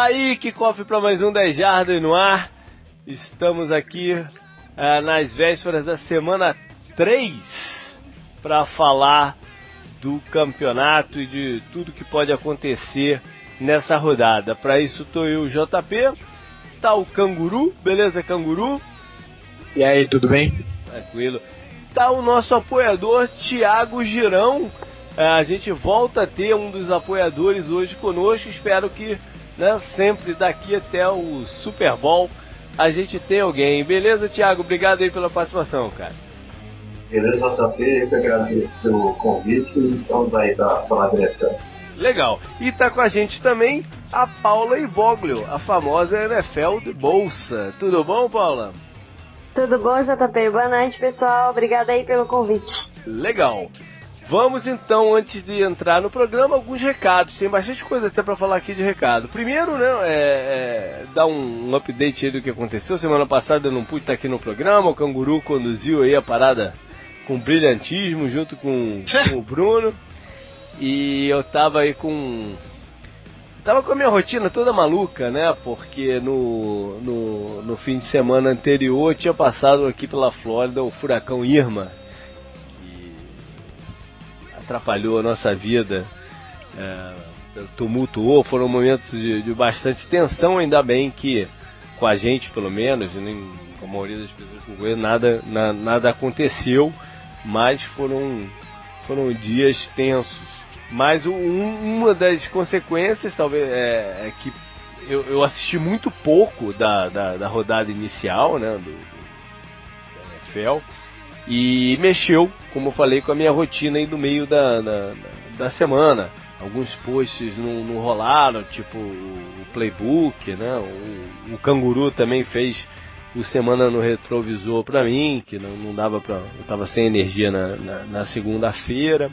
Tá aí, que cofre para mais um 10 Jardas no ar. Estamos aqui uh, nas vésperas da semana 3 para falar do campeonato e de tudo que pode acontecer nessa rodada. Para isso tô eu, JP, tá o Canguru, beleza Canguru? E aí, tudo bem? Tranquilo. Tá o nosso apoiador Thiago Girão. Uh, a gente volta a ter um dos apoiadores hoje conosco. Espero que né? Sempre daqui até o Super Bowl a gente tem alguém. Beleza, Thiago? Obrigado aí pela participação, cara. Beleza, JP, eu que agradeço pelo convite e estamos aí para falar direto. Legal. E tá com a gente também a Paula Ivoglio, a famosa NFL de Bolsa. Tudo bom, Paula? Tudo bom, JP? Boa noite, pessoal. Obrigada aí pelo convite. Legal. Vamos então, antes de entrar no programa, alguns recados. Tem bastante coisa até para falar aqui de recado. Primeiro, né, é, é, dar um, um, update aí do que aconteceu. Semana passada eu não pude estar aqui no programa. O Canguru conduziu aí a parada com brilhantismo junto com, com o Bruno. E eu tava aí com. Tava com a minha rotina toda maluca, né? Porque no, no, no fim de semana anterior tinha passado aqui pela Flórida o furacão Irma atrapalhou a nossa vida, é, tumultuou, foram momentos de, de, bastante tensão, ainda bem que com a gente pelo menos, nem com a maioria das pessoas que eu nada, na, nada aconteceu, mas foram, foram dias tensos. Mas um, uma das consequências talvez é, é que eu, eu, assisti muito pouco da, da, da rodada inicial, né, do, do, da NFL, e mexeu, como eu falei, com a minha rotina aí no meio da, da, da semana. Alguns posts não, não rolaram, tipo o, playbook, né? O, o canguru também fez o semana no retrovisor para mim, que não, não dava para, eu tava sem energia na, na, na segunda-feira.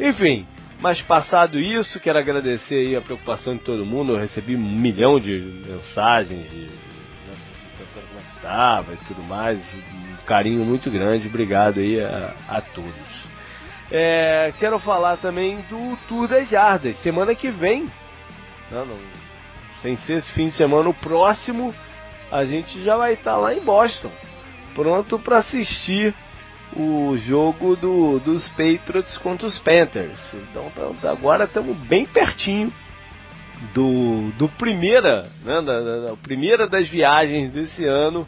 Enfim, mas passado isso, quero agradecer aí a preocupação de todo mundo. Eu recebi um milhão de mensagens de, de, de como é que estava e tudo mais carinho muito grande. Obrigado aí a, a todos. É, quero falar também do Tour das Jardas. Semana que vem, não, não, sem ser esse fim de semana, o próximo, a gente já vai estar tá lá em Boston, pronto para assistir o jogo do, dos Patriots contra os Panthers. Então tá, tá, agora estamos bem pertinho do, do primeira, né, da, da, da, primeira das viagens desse ano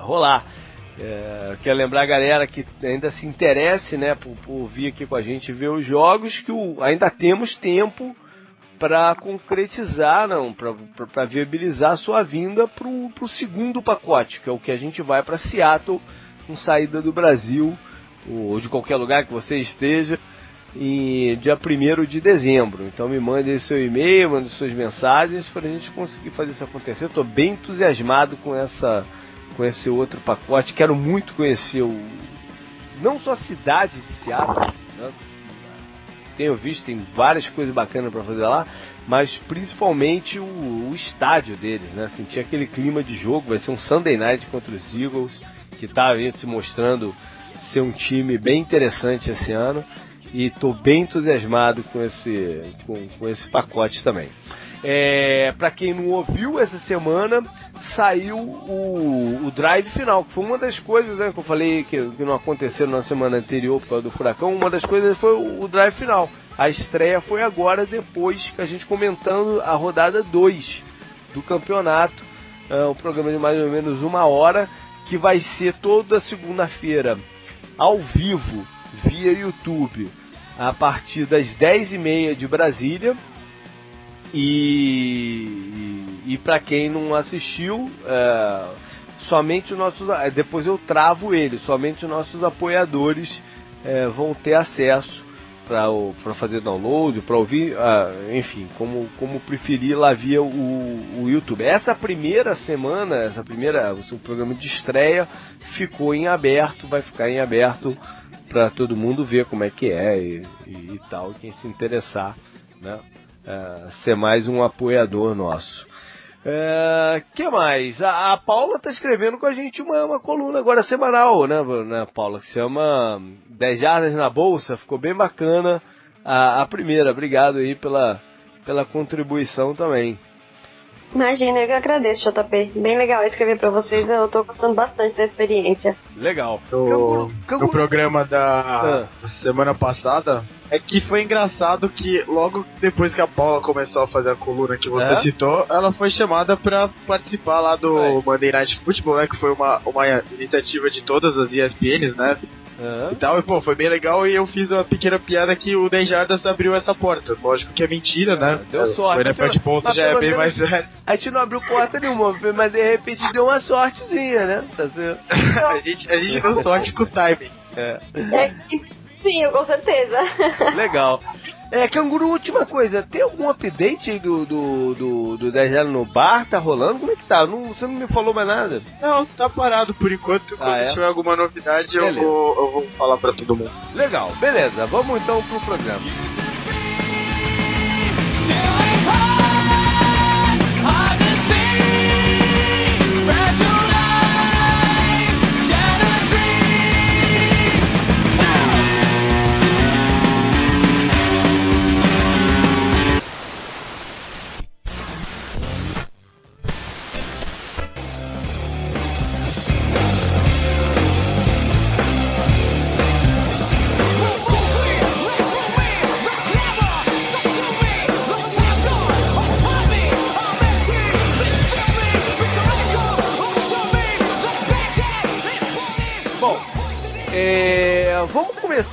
rolar. É, quero lembrar a galera que ainda se interesse né, por, por vir aqui com a gente ver os jogos, que o, ainda temos tempo para concretizar, não, para viabilizar a sua vinda para o segundo pacote, que é o que a gente vai para Seattle, com saída do Brasil, ou de qualquer lugar que você esteja, em dia 1 de dezembro. Então me mande seu e-mail, mande suas mensagens para a gente conseguir fazer isso acontecer. Estou bem entusiasmado com essa com esse outro pacote. Quero muito conhecer o não só a cidade de Seattle, né? tenho visto tem várias coisas bacanas para fazer lá, mas principalmente o, o, estádio deles, né? Sentir aquele clima de jogo, vai ser um Sunday Night contra os Eagles, que está se mostrando ser um time bem interessante esse ano e estou bem entusiasmado com esse, com, com esse pacote também. É, para quem não ouviu essa semana, saiu o, o drive final, que foi uma das coisas né, que eu falei que, que não aconteceu na semana anterior por causa do furacão. Uma das coisas foi o, o drive final. A estreia foi agora, depois que a gente comentando a rodada 2 do campeonato. É, um programa de mais ou menos uma hora, que vai ser toda segunda-feira ao vivo via YouTube a partir das 10h30 de Brasília. E, e, e para quem não assistiu, é, somente os nossos. É, depois eu travo ele, somente os nossos apoiadores é, vão ter acesso para fazer download, para ouvir, uh, enfim, como, como preferir lá via o, o YouTube. Essa primeira semana, essa primeira, o programa de estreia ficou em aberto, vai ficar em aberto para todo mundo ver como é que é e, e, e tal, quem se interessar, né, é, ser mais um apoiador nosso. É, que mais? A, a Paula está escrevendo com a gente uma, uma coluna agora semanal, né, né, Paula? Que se chama 10 Jardas na Bolsa. Ficou bem bacana a, a primeira. Obrigado aí pela, pela contribuição também. Imagina, eu que agradeço, JP. Bem legal escrever pra vocês, eu tô gostando bastante da experiência. Legal. No, no programa da Ah. semana passada, é que foi engraçado que logo depois que a Paula começou a fazer a coluna que você É? citou, ela foi chamada pra participar lá do Aí. Monday Night Football, né? Que foi uma, uma iniciativa de todas as ESPNs, né? Hã? E tal, e pô, foi bem legal e eu fiz uma pequena piada que o 10 Jardas abriu essa porta. Lógico que é mentira, né? deu sorte. Foi na pé de ponto já é bem menos- mais. A gente não abriu porta nenhuma, mas de repente deu uma sortezinha, né? Tá certo? a, gente, a gente deu sorte com o timing. É. Sim, com certeza. Legal. É, Canguru, última coisa, tem algum update aí do, do, do, do 10 Jardas no bar? Tá rolando? Como é que tá? Não, você não me falou mais nada. Não, tá parado por enquanto. Quando é? tiver alguma novidade, eu vou, eu vou falar pra todo mundo. Legal, beleza. Vamos então pro programa.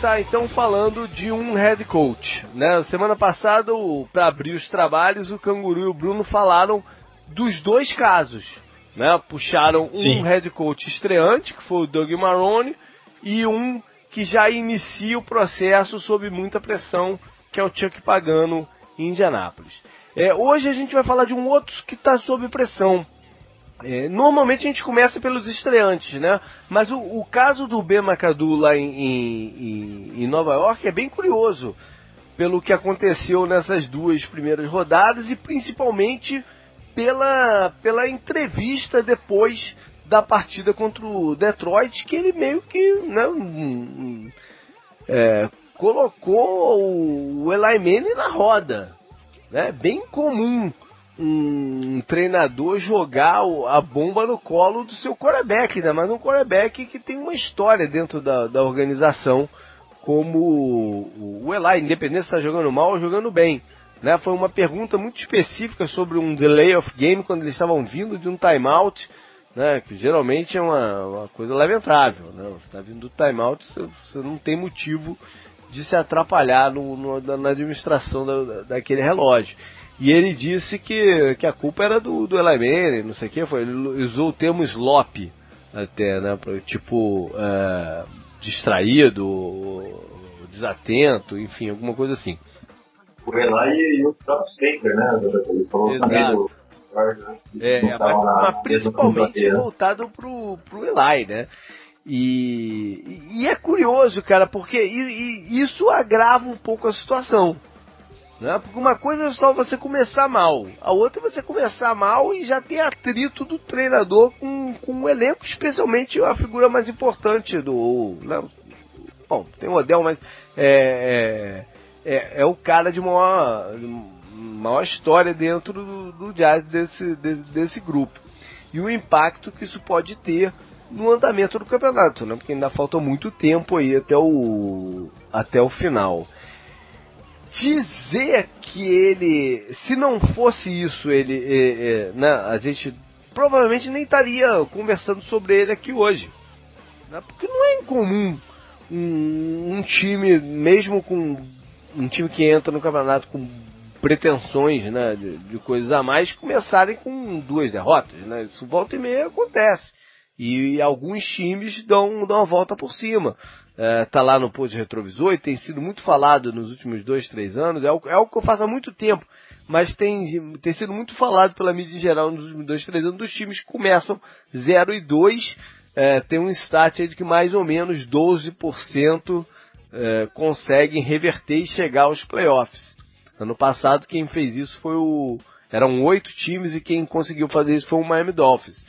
Começar então falando de um head coach. Né? Semana passada, para abrir os trabalhos, o Canguru e o Bruno falaram dos dois casos. Né? Puxaram Sim. um head coach estreante, que foi o Doug Marrone, e um que já inicia o processo sob muita pressão, que é o Chuck Pagano em Indianápolis. É, hoje a gente vai falar de um outro que está sob pressão, é, normalmente a gente começa pelos estreantes, né? Mas o, o caso do Ben McAdoo lá em, em- em- Nova York é bem curioso, pelo que aconteceu nessas duas primeiras rodadas e principalmente pela, pela entrevista depois da partida contra o Detroit, que ele meio que né, é, colocou o Eli Manning na roda. É bem comum um treinador jogar a bomba no colo do seu quarterback, né? mas um quarterback que tem uma história dentro da, da organização, como o, Eli, independente se está jogando mal ou jogando bem. Né? Foi uma pergunta muito específica sobre um delay of game quando eles estavam vindo de um timeout, né? que geralmente é uma, uma coisa lamentável. Né? Você está vindo do timeout, você, você não tem motivo de se atrapalhar no, no- na administração da- daquele relógio. E ele disse que, que a culpa era do, do Eli Manning, não sei o que, foi, ele usou o termo slop até, né, tipo, é, distraído, desatento, enfim, alguma coisa assim. O Eli e o próprio Saker, né? Ele falou também do Exato. Né? É, mas, mas mesma principalmente voltado pro, pro Eli, né? E, e- é curioso, cara, porque isso agrava um pouco a situação. Né? Porque uma coisa é só você começar mal, a outra é você começar mal e já ter atrito do treinador com, com o elenco, especialmente a figura mais importante do. né? Bom, tem o Odell, mas é, é, é, é o cara de maior, maior história dentro do, do jazz desse, desse, desse grupo. E o impacto que isso pode ter no andamento do campeonato, né? Porque ainda falta muito tempo aí até o, até o final. Dizer que ele, se não fosse isso, ele, é, é, né, a gente provavelmente nem estaria conversando sobre ele aqui hoje. Né? Porque não é incomum um, um time, mesmo com um time que entra no campeonato com pretensões né, de, de coisas a mais, começarem com duas derrotas. Né? Isso volta e meia acontece. E alguns times dão, dão volta por cima. É, tá lá no post retrovisor e tem sido muito falado nos últimos dois, três anos. É algo, é algo que eu faço há muito tempo, mas tem, tem sido muito falado pela mídia em geral nos últimos dois, três anos dos times que começam 0 e 2. É, tem um stat aí de que mais ou menos 12% é, conseguem reverter e chegar aos playoffs. Ano passado quem fez isso foi o. Eram oito times e quem conseguiu fazer isso foi o Miami Dolphins.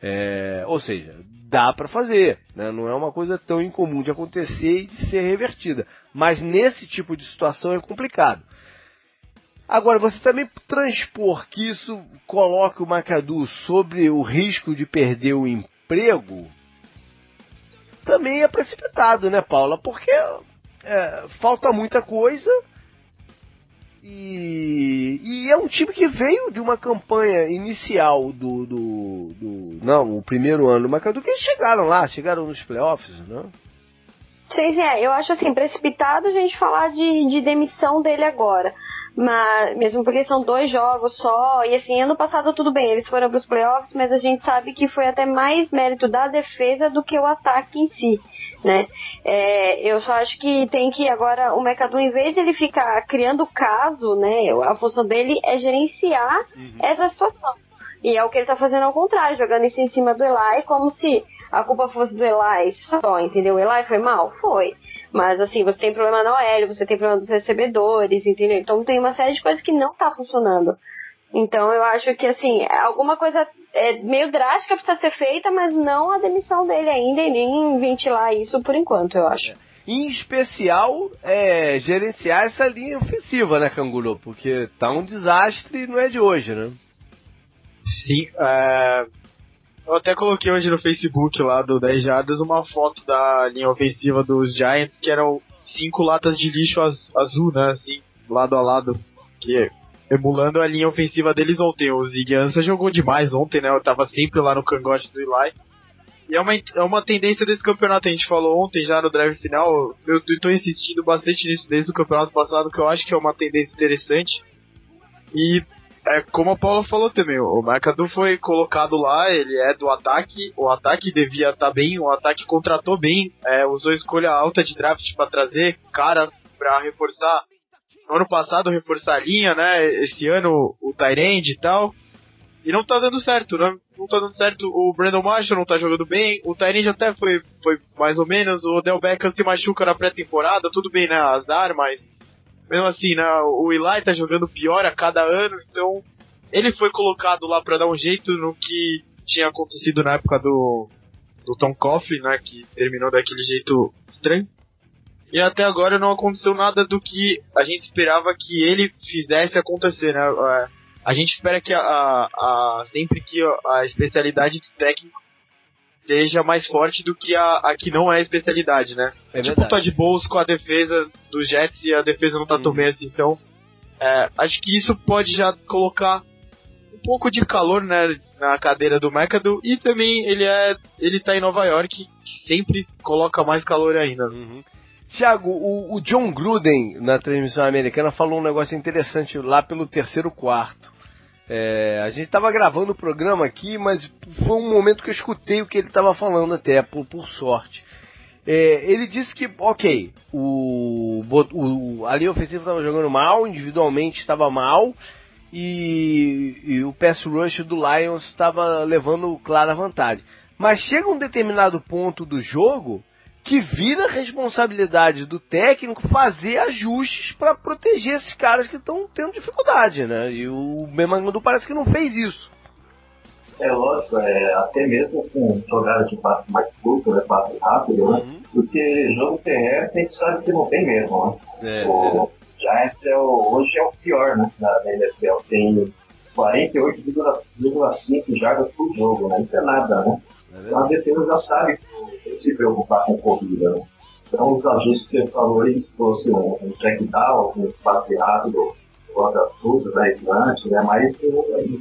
É, ou seja, dá para fazer, né? não é uma coisa tão incomum de acontecer e de ser revertida. Mas nesse tipo de situação é complicado. Agora, você também transpor que isso coloque o McAdoo sobre o risco de perder o emprego, também é precipitado, né, Paula? Porque é, falta muita coisa e, e, é um time que veio de uma campanha inicial do, do, do não, o primeiro ano do McAdoo, que eles chegaram lá, chegaram nos playoffs, né? Sim, é. Eu acho assim, precipitado a gente falar de, de demissão dele agora. Mas, mesmo porque são dois jogos só, e assim, ano passado tudo bem, eles foram para os playoffs, mas a gente sabe que foi até mais mérito da defesa do que o ataque em si, né? É, eu só acho que tem que agora, o mercado em vez de ele ficar criando caso, né, a função dele é gerenciar uhum. essa situação. E é o que ele tá fazendo ao contrário, jogando isso em cima do Eli, como se a culpa fosse do Eli só, entendeu? O Eli foi mal? Foi. Mas assim, você tem problema na OL, você tem problema dos recebedores, entendeu? Então tem uma série de coisas que não tá funcionando. Então eu acho que assim, alguma coisa é meio drástica precisa ser feita, mas não a demissão dele ainda e nem ventilar isso por enquanto, eu acho. Em especial, é, gerenciar essa linha ofensiva, né, Canguru? Porque tá um desastre e não é de hoje, né? Sim, é... eu até coloquei hoje no Facebook lá do 10 Jardas uma foto da linha ofensiva dos Giants, que eram cinco latas de lixo az azul, né, assim, lado a lado, que emulando a linha ofensiva deles ontem. O Zig Ansah jogou demais ontem, né, eu tava sempre lá no cangote do Eli. E é uma, é uma tendência desse campeonato, a gente falou ontem já no drive final, eu, tô insistindo bastante nisso desde o campeonato passado, que eu acho que é uma tendência interessante. E é como a Paula falou também, o McAdoo foi colocado lá, ele é do ataque, o ataque devia estar tá bem, o ataque contratou bem, é, usou escolha alta de draft para trazer caras para reforçar. No ano passado reforçar a linha, né? Esse ano o Tyrande e tal. E não tá dando certo, né? Não tá dando certo. O Brandon Marshall não tá jogando bem. O Tyrande até foi, foi mais ou menos. O Del Beckham se machuca na pré-temporada. Tudo bem, né? Azar, mas mesmo assim, né, o Eli tá jogando pior a cada ano, então ele foi colocado lá para dar um jeito no que tinha acontecido na época do, do Tom Coughlin, né, que terminou daquele jeito estranho. E até agora não aconteceu nada do que a gente esperava que ele fizesse acontecer, né? A gente espera que a, a, a sempre que a especialidade do técnico esteja mais forte do que a, a que não é especialidade, né? É tipo o Todd Bowles com a defesa dos Jets e a defesa não tá tão uhum. bem assim. Então, é, acho que isso pode já colocar um pouco de calor né, na cadeira do McAdoo e também ele é ele tá em Nova York, que sempre coloca mais calor ainda. Uhum. Tiago, o, o John Gruden na transmissão americana falou um negócio interessante lá pelo terceiro quarto. É, a gente estava gravando o programa aqui, mas foi um momento que eu escutei o que ele estava falando até, por, por sorte. É, ele disse que, ok, o, o, a linha ofensiva estava jogando mal, individualmente estava mal, e, e, o pass rush do Lions estava levando clara vantagem. Mas chega um determinado ponto do jogo que vira responsabilidade do técnico fazer ajustes para proteger esses caras que estão tendo dificuldade, né? E o Bemangadu parece que não fez isso. É lógico, é, até mesmo com jogadas de passe mais curto, né, passe rápido, né? Uhum. Porque jogo terrestre a gente sabe que não tem mesmo, né? É, o é. Giants é o, hoje é o pior, né, da NFL. Tem 48,5 jardas por jogo, né? Isso é nada, né? É a defesa já sabe se preocupar com corrida. Né? Então, os ajustes que você falou aí, se fosse um, um check down, um passe rápido, outras coisas, né, adiante, né, mas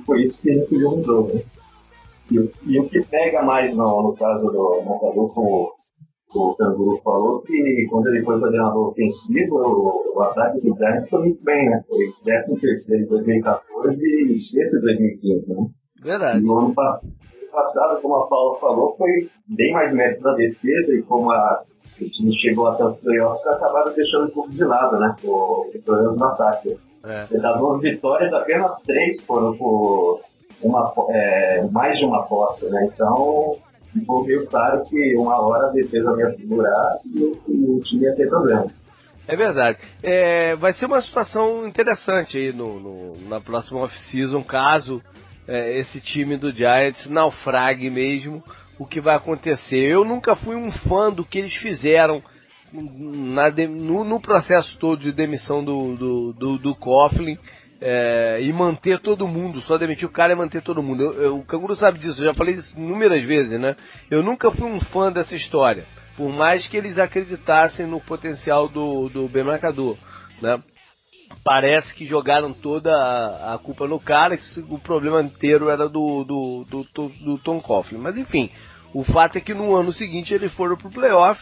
foi isso que a gente viu no jogo. Né? E, e, o que pega mais no, no caso do Montador, como o Canguru falou, que quando ele foi coordenador ofensivo, o, o ataque do Giants foi muito bem, né? Foi 13 em 2014 e 6 em 2015, né? Verdade. E o ano passado passado, como a Paula falou, foi bem mais mérito da defesa e como a, o time chegou até os playoffs, acabaram deixando um pouco de lado, né? O, problemas no ataque. É. Das duas vitórias, apenas três foram por uma, é, mais de uma posse, né? Então, ficou meio claro que uma hora a defesa ia segurar e, e o time ia ter problema. É verdade. É, vai ser uma situação interessante aí no, no na próxima off-season, caso é, esse time do Giants naufrague mesmo o que vai acontecer. Eu nunca fui um fã do que eles fizeram na, no, no, processo todo de demissão do, do, do, do Coughlin. é, e manter todo mundo, só demitir o cara e manter todo mundo. Eu, eu, o Canguru sabe disso, eu já falei isso inúmeras vezes, né? Eu nunca fui um fã dessa história, por mais que eles acreditassem no potencial do, do Ben Marcador, né? Parece que jogaram toda a, culpa no cara, que o problema inteiro era do, do, do, do, do Tom Coughlin. Mas enfim, o fato é que no ano seguinte eles foram pro playoff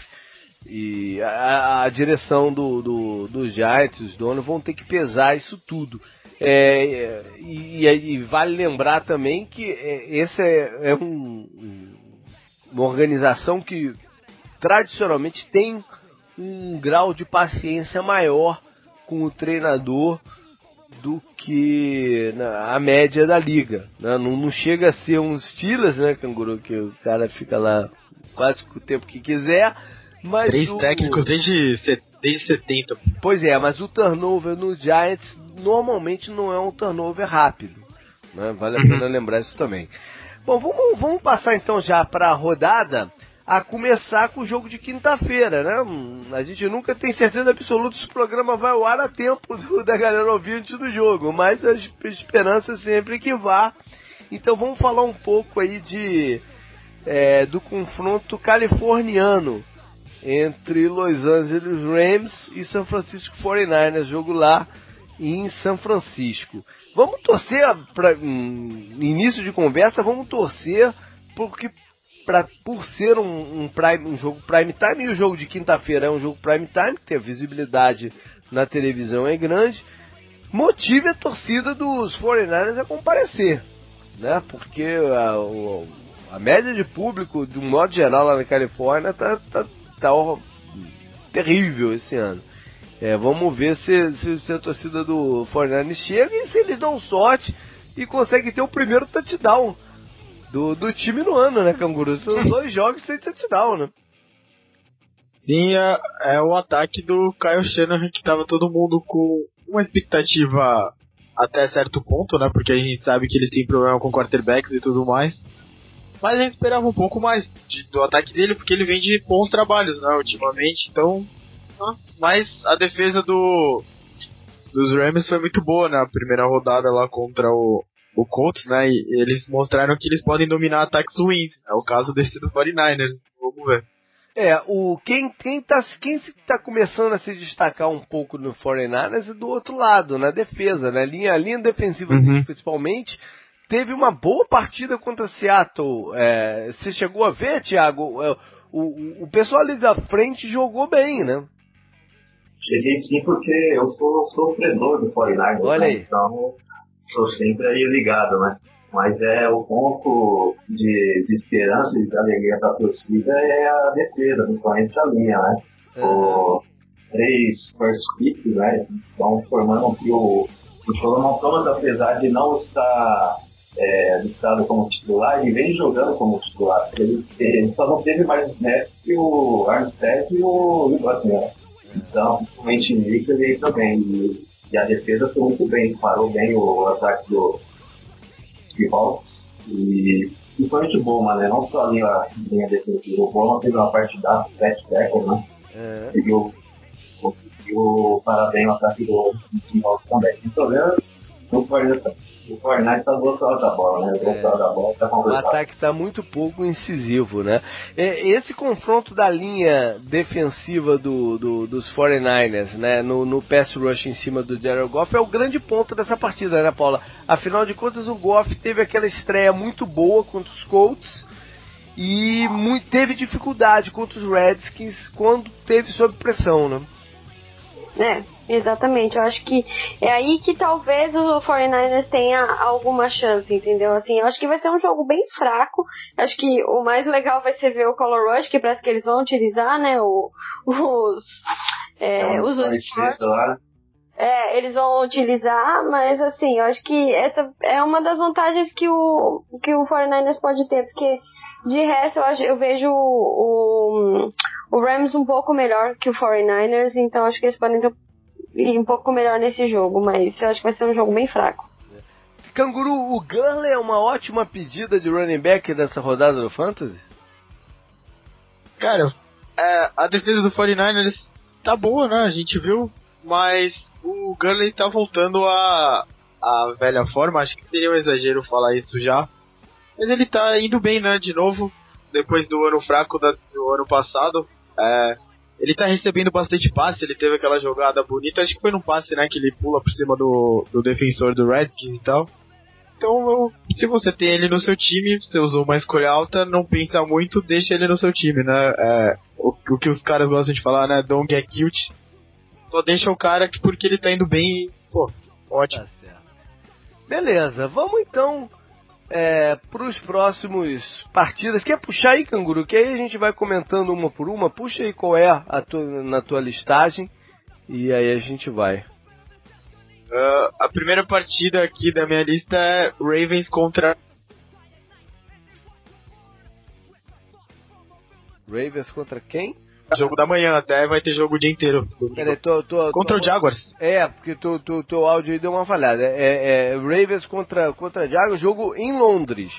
e a, a direção do, do, do Giants, os donos, vão ter que pesar isso tudo. É, e, e, vale lembrar também que é, essa é, é um, uma organização que tradicionalmente tem um grau de paciência maior com o treinador do que a média da liga. Né? Não, não, chega a ser um Steelers, né, Canguru, que o cara fica lá quase o tempo que quiser. Mas Três o, técnicos desde, desde 70. Pois é, mas o turnover no Giants normalmente não é um turnover rápido. Né? Vale a uhum. pena lembrar isso também. Bom, vamos, vamos passar então já para a rodada, a começar com o jogo de quinta-feira, né? A gente nunca tem certeza absoluta se o programa vai ao ar a tempo do, da galera ouvir antes do jogo, mas a esperança é sempre que vá. Então vamos falar um pouco aí de é, do confronto californiano entre Los Angeles Rams e São Francisco 49ers, jogo lá em São Francisco. Vamos torcer para início de conversa, vamos torcer porque pra, por ser um, um, prime, um jogo prime time e o jogo de quinta-feira é um jogo prime time, que a visibilidade na televisão é grande, motive a torcida dos 49ers a comparecer, né? Porque a, a média de público, de um modo geral lá na Califórnia, tá, tá, tá terrível esse ano. É, vamos ver se, se, se, a torcida do Fortnite chega e se eles dão sorte e conseguem ter o primeiro touchdown do, do time no ano, né, Canguru? São dois jogos sem touchdown, né? Sim, é, é, o ataque do Kyle Shanahan que tava todo mundo com uma expectativa até certo ponto, né? Porque a gente sabe que eles têm problema com quarterbacks e tudo mais. Mas a gente esperava um pouco mais de, do ataque dele, porque ele vem de bons trabalhos, né, ultimamente. Então, mas a defesa do dos Rams foi muito boa na primeira rodada lá contra o, o Colts, né? E eles mostraram que eles podem dominar ataques ruins. É o caso desse do 49ers. Vamos ver. É, o, quem, quem, tá, quem tá começando a se destacar um pouco no 49ers é do outro lado, na defesa, né? Linha, a linha defensiva uhum. deles, principalmente, teve uma boa partida contra Seattle. É, você chegou a ver, Thiago? É, o, o pessoal ali da frente jogou bem, né? Cheguei sim porque eu sou sofredor do 49 Olha né? aí. então estou sempre aí ligado, né? Mas é o ponto de, de esperança e de alegria para a torcida é a defesa, principalmente a linha, né? Uhum. Os três first picks, né? Estão formando aqui o, o Solomon Thomas, apesar de não estar é, listado como titular, ele vem jogando como titular. Ele, ele só não teve mais snaps que o Armstead e o Butler. Então, principalmente nisso, ele também. E, a defesa foi muito bem, parou bem o ataque do Seahawks. E, e foi muito bom, mano. Não só a linha, linha defensiva. O Bowman fez uma partida sete tackles, né? É. Conseguiu, conseguiu parar bem o ataque do Seahawks também. O problema o Fortnite tá do outro lado da bola, né? Do outro lado da bola tá O ataque tá muito pouco incisivo, né? Esse confronto da linha defensiva do, do dos 49ers, né? No, no pass rush em cima do Jared Goff é o grande ponto dessa partida, né, Paula? Afinal de contas, o Goff teve aquela estreia muito boa contra os Colts e muito, teve dificuldade contra os Redskins quando teve sob pressão, né? É, exatamente. Eu acho que é aí que talvez o 49ers tenha alguma chance, entendeu? Assim, eu acho que vai ser um jogo bem fraco. Eu acho que o mais legal vai ser ver o Color Rush, que parece que eles vão utilizar, né? O, os. É, é os uniformes. É, eles vão utilizar, mas assim, eu acho que essa é uma das vantagens que o, que o 49ers pode ter, porque de resto eu, acho, eu vejo o, o o Rams um pouco melhor que o 49ers, então acho que eles podem ir um pouco melhor nesse jogo, mas eu acho que vai ser um jogo bem fraco. Canguru, o Gurley é uma ótima pedida de running back dessa rodada do Fantasy? Cara, é, a defesa do 49ers tá boa, né? A gente viu, mas o Gurley tá voltando a, a velha forma, acho que seria um exagero falar isso já. Mas ele tá indo bem, né, de novo, depois do ano fraco da, do ano passado. É, ele tá recebendo bastante passe, ele teve aquela jogada bonita, acho que foi num passe, né, que ele pula por cima do, do defensor do Redskins e tal. Então, eu, se você tem ele no seu time, você usou uma escolha alta, não pensa muito, deixa ele no seu time, né? É, o, o, que os caras gostam de falar, né? Don't get cute. Só deixa o cara porque ele tá indo bem, pô, ótimo. Tá Beleza, vamos então é, para os próximos partidas. Quer puxar aí, Canguru? Que aí a gente vai comentando uma por uma. Puxa aí qual é a tua, na tua listagem e aí a gente vai. Uh, a primeira partida aqui da minha lista é Ravens contra. Ravens contra quem? Jogo da manhã, até vai ter jogo o dia inteiro. Peraí, tô, tô, contra tô, o Jaguars. É, porque teu, teu, teu áudio aí deu uma falhada. É, é Ravens contra, contra Jaguars, jogo em Londres,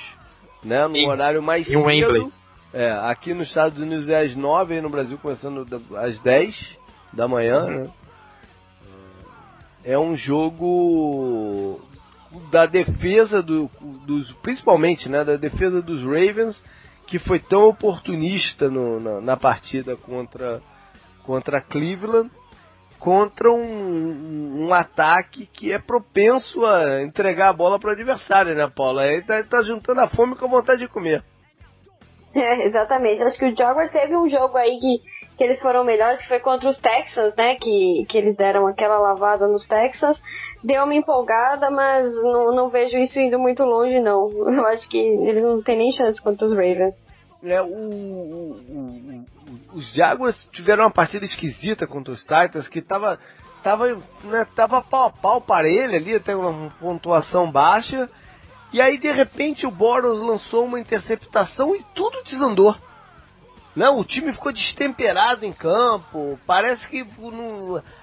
né? No em, horário mais em cedo. Wembley. É, aqui nos Estados Unidos é às 9 aí no Brasil começando às 10 da manhã, uhum. né? É um jogo da defesa do, dos, principalmente, né, da defesa dos Ravens que foi tão oportunista no, na, na, partida contra, contra Cleveland, contra um, um, ataque que é propenso a entregar a bola para o adversário, né, Paula? Aí tá, tá juntando a fome com a vontade de comer. É, exatamente. Acho que o Jaguars teve um jogo aí que, que eles foram melhores, que foi contra os Texans, né? Que, que eles deram aquela lavada nos Texans. Deu uma empolgada, mas não, não vejo isso indo muito longe, não. Eu acho que eles não têm nem chance contra os Ravens. É, o, o, o, os Jaguars tiveram uma partida esquisita contra os Titans, que tava, tava, né, tava pau a pau para ele ali, até uma pontuação baixa. E aí, de repente, o Boros lançou uma interceptação e tudo desandou. Não, o time ficou destemperado em campo. Parece que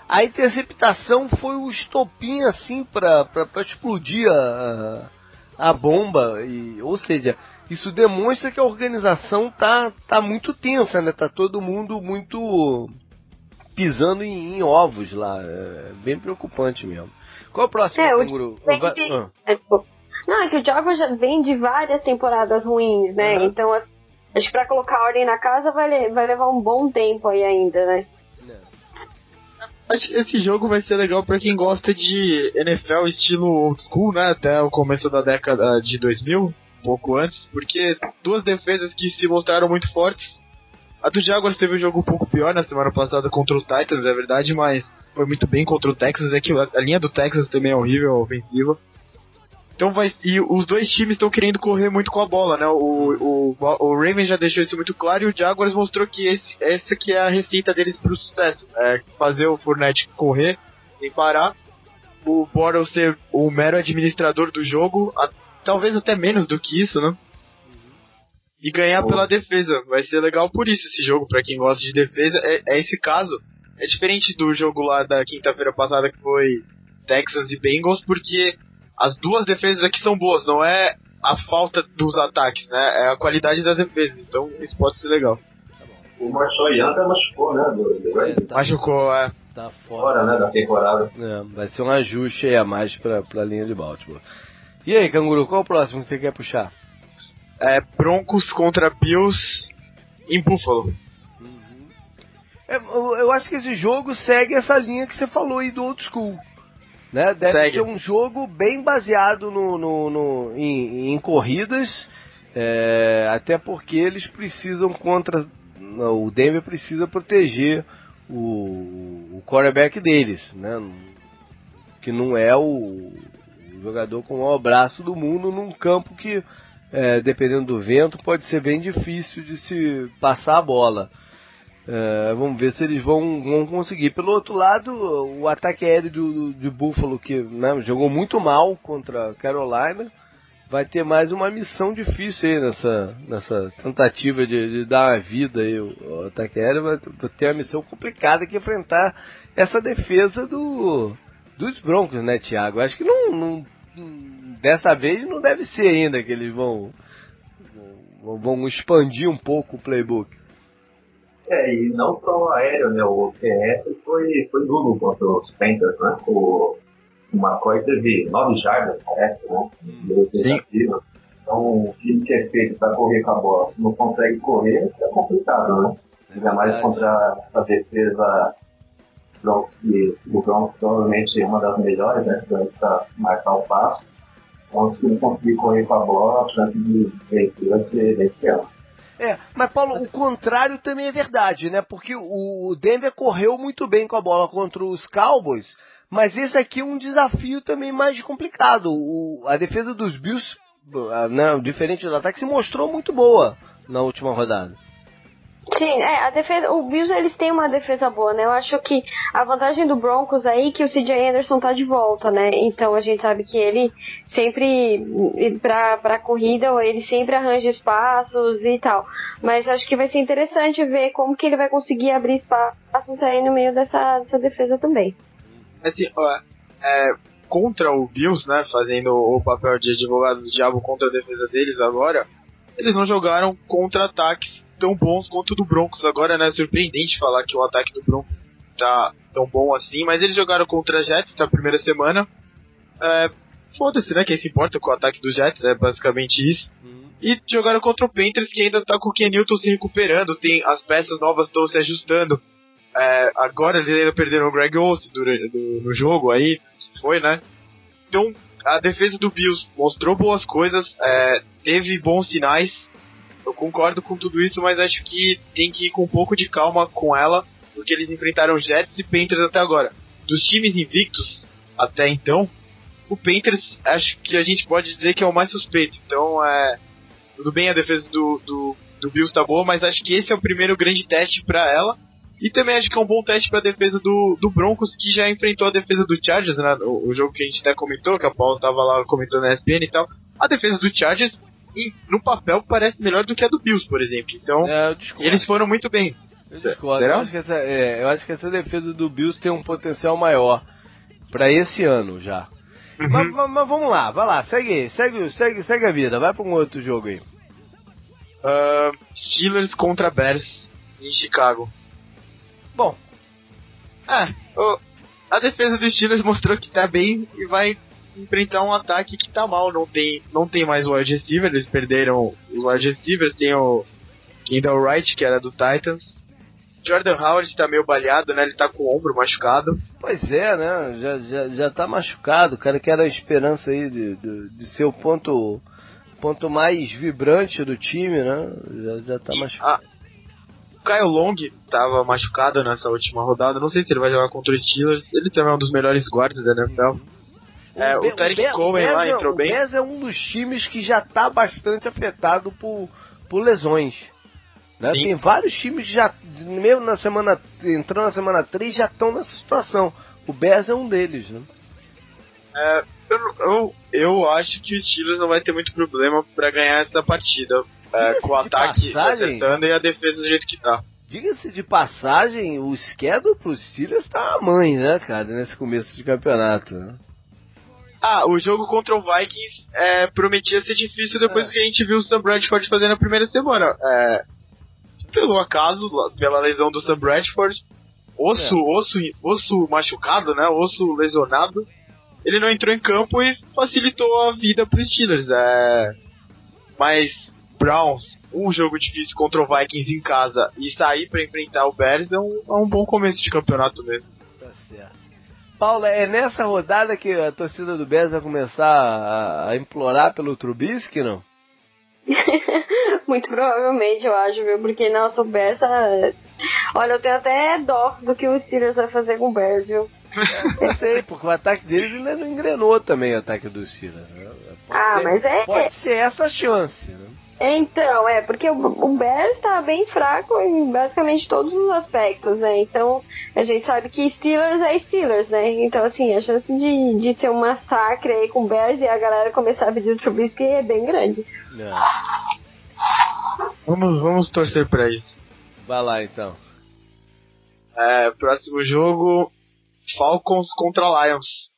a interceptação foi o estopim assim para explodir a, a bomba. E, ou seja, isso demonstra que a organização tá, tá muito tensa, né? Tá todo mundo muito pisando em, em ovos lá. É bem preocupante mesmo. Qual é o próximo, é, canguru? O... Ah. É, não, é que o Jaguar já vem de várias temporadas ruins, né? Uhum. Então, acho que pra colocar ordem na casa vai, vai levar um bom tempo aí ainda, né? Esse jogo vai ser legal para quem gosta de NFL estilo old school, né? Até o começo da década de 2000, um pouco antes, porque duas defesas que se mostraram muito fortes. A do Jaguars teve um jogo um pouco pior na semana passada contra o Titans, é verdade, mas foi muito bem contra o Texas. É que a linha do Texas também é horrível, ofensiva. Então vai. E os dois times estão querendo correr muito com a bola, né? O, o, o Ravens já deixou isso muito claro e o Jaguars mostrou que esse, essa que é a receita deles pro sucesso. É fazer o Fournette correr sem parar. O Bortles ser o mero administrador do jogo, a, talvez até menos do que isso, né? E ganhar pela defesa. Vai ser legal por isso esse jogo, para quem gosta de defesa. É, é esse caso. É diferente do jogo lá da quinta-feira passada que foi Texans e Bengals, porque as duas defesas aqui são boas, não é a falta dos ataques, né? É a qualidade das defesas. Então isso pode ser legal. O Marshall Yanda machucou, né? Do, do é, tá, machucou, é. Tá fora, fora né? Da temporada. É, vai ser um ajuste aí a mais pra, pra linha de Baltimore. E aí, Canguru, qual o próximo que você quer puxar? É Broncos contra Bills em Buffalo. Uhum. É, eu, eu acho que esse jogo segue essa linha que você falou aí do old school. Né? Deve Segue. ser um jogo bem baseado no, no, no em, em, corridas, é, até porque eles precisam contra. O Denver precisa proteger o, o quarterback deles, né? que não é o, jogador com o maior braço do mundo num campo que, é, dependendo do vento, pode ser bem difícil de se passar a bola. É, vamos ver se eles vão, vão conseguir. Pelo outro lado, o ataque aéreo do, de Buffalo, que né, jogou muito mal contra Carolina, vai ter mais uma missão difícil aí nessa, nessa tentativa de, de dar uma vida aí. O ataque aéreo vai ter uma missão complicada que enfrentar essa defesa do, dos Broncos, né, Thiago? Acho que não, não, dessa vez não deve ser ainda que eles vão, vão, vão expandir um pouco o playbook. É, e não só o aéreo, né? O TS foi, foi nulo contra os Panthers, né? O, O McCoy teve 9 jardas, parece, né? Sim. Então, o time que é feito para correr com a bola não consegue correr, é complicado, né? Ainda mais contra a defesa Broncos, que o Broncos provavelmente é uma das melhores, né? Para marcar o passe. Então, se ele conseguir correr com a bola, a chance de vencer vai ser bem pequena. É, mas Paulo, o contrário também é verdade, né? Porque o Denver correu muito bem com a bola contra os Cowboys, mas esse aqui é um desafio também mais complicado. O, a defesa dos Bills, né, diferente do ataque, se mostrou muito boa na última rodada. Sim, é, a defesa, o Bills eles têm uma defesa boa, né? Eu acho que a vantagem do Broncos aí é que o CJ Anderson tá de volta, né? Então a gente sabe que ele sempre pra, pra corrida, ele sempre arranja espaços e tal. Mas acho que vai ser interessante ver como que ele vai conseguir abrir espaços aí no meio dessa, dessa defesa também. Assim, ó, é, contra o Bills, né, fazendo o papel de advogado do diabo contra a defesa deles agora, eles não jogaram contra-ataques tão bons quanto o do Broncos agora, né? Surpreendente falar que o ataque do Broncos tá tão bom assim, mas eles jogaram contra a Jets na primeira semana. É, Foda-se, né? Quem se importa com o ataque do Jets, é basicamente isso. Uhum. E jogaram contra o Panthers, que ainda tá com o Ken Newton se recuperando, tem as peças novas estão se ajustando. É, agora eles ainda perderam o Greg Olsen no jogo aí, foi, né? Então, a defesa do Bills mostrou boas coisas, é, teve bons sinais, eu concordo com tudo isso, mas acho que tem que ir com um pouco de calma com ela, porque eles enfrentaram Jets e Panthers até agora. Dos times invictos até então, o Panthers acho que a gente pode dizer que é o mais suspeito. Então, é, tudo bem a defesa do, do, do Bills tá boa, mas acho que esse é o primeiro grande teste para ela. E também acho que é um bom teste para a defesa do, do Broncos, que já enfrentou a defesa do Chargers, né? O, o, jogo que a gente até comentou, que a Paula tava lá comentando na ESPN e tal. A defesa do Chargers e no papel parece melhor do que a do Bills, por exemplo. Então, é, eles foram muito bem. Eu discordo. Eu acho, que essa, é, eu acho que essa defesa do Bills tem um potencial maior para esse ano já. Uhum. Mas, mas, mas, vamos lá, vai lá, segue, segue, segue, segue a vida, vai para um outro jogo aí. Uh, Steelers contra Bears em Chicago. Bom, é, a defesa dos Steelers mostrou que tá bem e vai enfrentar um ataque que tá mal. Não tem, não tem mais o wide receiver, eles perderam os wide receivers. Tem o Kendall Wright, que era do Titans. Jordan Howard tá meio baleado, né? Ele tá com o ombro machucado. Pois é, né? Já, já, já tá machucado. O cara que era a esperança aí de, de, de ser o ponto, ponto mais vibrante do time, né? Já, já tá machucado. Ah, o Kyle Long tava machucado nessa última rodada. Não sei se ele vai jogar contra o Steelers. Ele também é um dos melhores guardas da NFL. É, o, o Cohen lá entrou bem. O Bears é um dos times que já está bastante afetado por, por lesões. Né? Tem vários times que já, mesmo na semana, entrando na semana 3, já estão nessa situação. O Bears é um deles, né? É, eu, eu, eu, acho que o Steelers não vai ter muito problema para ganhar essa partida. É, com o ataque passagem, acertando e a defesa do jeito que tá. Diga-se de passagem, o schedule pro Steelers tá a mãe, né, cara, nesse começo de campeonato. Né? Ah, o jogo contra o Vikings é, prometia ser difícil depois é. que a gente viu o Sam Bradford fazer na primeira semana. É, pelo acaso, pela lesão do Sam Bradford, osso, é. osso, osso machucado, né? Osso lesionado. Ele não entrou em campo e facilitou a vida para os Steelers. É, mas Browns, um jogo difícil contra o Vikings em casa e sair para enfrentar o Bears é um, é um bom começo de campeonato mesmo. Paula, é nessa rodada que a torcida do Bears vai começar a, a implorar pelo Trubisky, não? Muito provavelmente, eu acho, viu? Porque, nossa, o Bears... Tá- Olha, eu tenho até dó do que o Steelers vai fazer com o Bears, viu? Eu sei, porque o ataque deles ainda não engrenou também o ataque do Steelers. Né? ah, ser, mas é... Pode ser essa a chance, né? Então, é, porque o, o Bears tá bem fraco em basicamente todos os aspectos, né? Então, a gente sabe que Steelers é Steelers, né? Então, assim, a chance de, de ser um massacre aí com o Bears e a galera começar a pedir o Trubisky é bem grande. É. Vamos, vamos torcer pra isso. Vai lá, então. É, próximo jogo, Falcons contra Lions.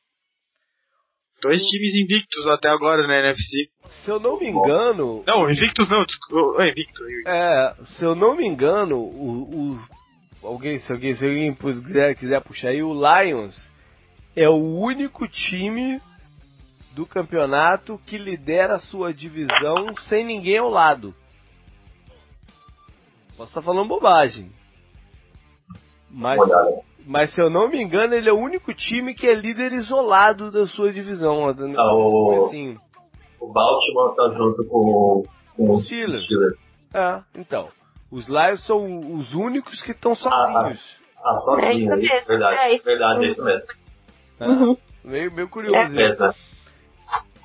Dois times invictos até agora na NFC. Se eu não me engano. Não, invictos não, desculpa. É, invictos, invictos. É, se eu não me engano, o, o alguém, se alguém, se alguém quiser, quiser puxar aí, o Lions, é o único time do campeonato que lidera a sua divisão sem ninguém ao lado. Posso estar falando bobagem. Mas, mas se eu não me engano, ele é o único time que é líder isolado da sua divisão. Ah, o, assim. o Baltimore tá junto com, com os Steelers. Steelers. É, então. Os Lions são os únicos que estão sozinhos. Ah, ah sozinhos, é verdade. É, verdade, é isso mesmo. É, uhum. meio, meio curioso. É. Isso.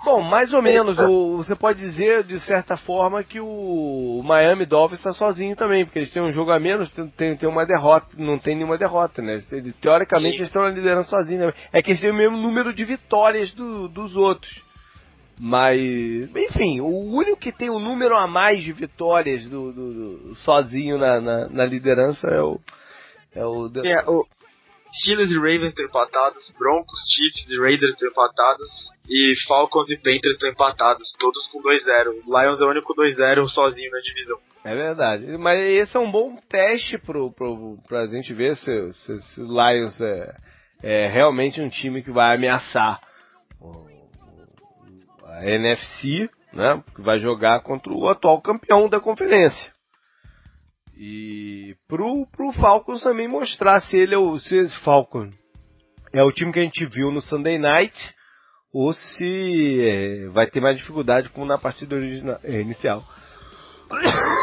Bom, mais ou menos. O, você pode dizer, de certa forma, que o Miami Dolphins está sozinho também, porque eles têm um jogo a menos, tem, tem uma derrota, não tem nenhuma derrota, né? Teoricamente Sim. eles estão liderando sozinhos. Né? É que eles têm o mesmo número de vitórias do, dos outros. Mas, enfim, o único que tem o um número a mais de vitórias do, do, do sozinho na, na, na, liderança é o. É o, é, o Steelers e Ravens estão empatados, Broncos, Chiefs e Raiders estão empatados, e Falcons e Panthers estão empatados, todos com 2-0. Lions é o único 2-0 sozinho na divisão. É verdade. Mas esse é um bom teste pro, pro, pra gente ver se, se, se o Lions é, é, realmente um time que vai ameaçar a NFC, né? Que vai jogar contra o atual campeão da conferência. E pro, pro Falcons também mostrar se ele é o se esse Falcon é o time que a gente viu no Sunday Night ou se é, vai ter mais dificuldade como na partida original, é, inicial.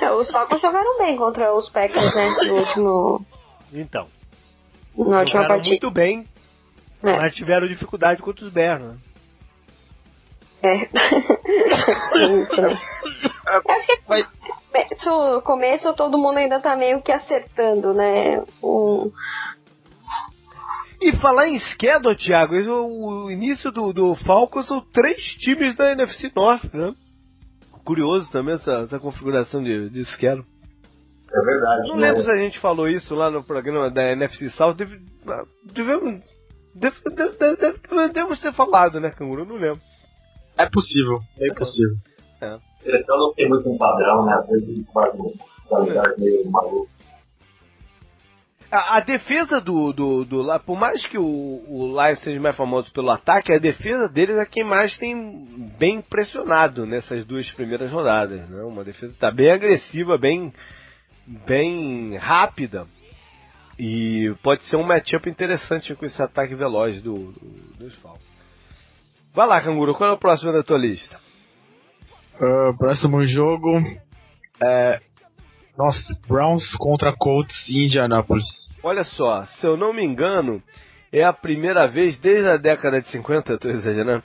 É, os Falcons jogaram bem contra os Packers, né? No último. Então. Na última partida. muito bem, é. mas tiveram dificuldade contra os Bears, né? É. Acho que vai. No começo todo mundo ainda tá meio que acertando, né? Um, e falar em schedule, Thiago, o início do, do Falcons são três times da NFC North, né? Curioso também essa, essa configuração de, de schedule. É verdade. Não né? lembro se a gente falou isso lá no programa da NFC South. Deve, devemos, deve, deve, deve, devemos ter falado, né, Canguru? Não lembro. É possível, é, é possível. É. Então não tem muito um padrão, né? Às vezes faz uma qualidade meio maluca. A, a, defesa do, do, do, Por mais que o, o Lions seja mais famoso pelo ataque, a defesa deles é quem mais tem bem impressionado nessas duas primeiras rodadas. Né? Uma defesa que está bem agressiva, bem, bem rápida. E pode ser um matchup interessante com esse ataque veloz do, do, dos Falcons. Vai lá, Canguru, qual é o próximo da tua lista? Uh, próximo jogo é nossa, Browns contra Colts em Indianapolis. Olha só, se eu não me engano, é a primeira vez desde a década de 50, estou exagerando,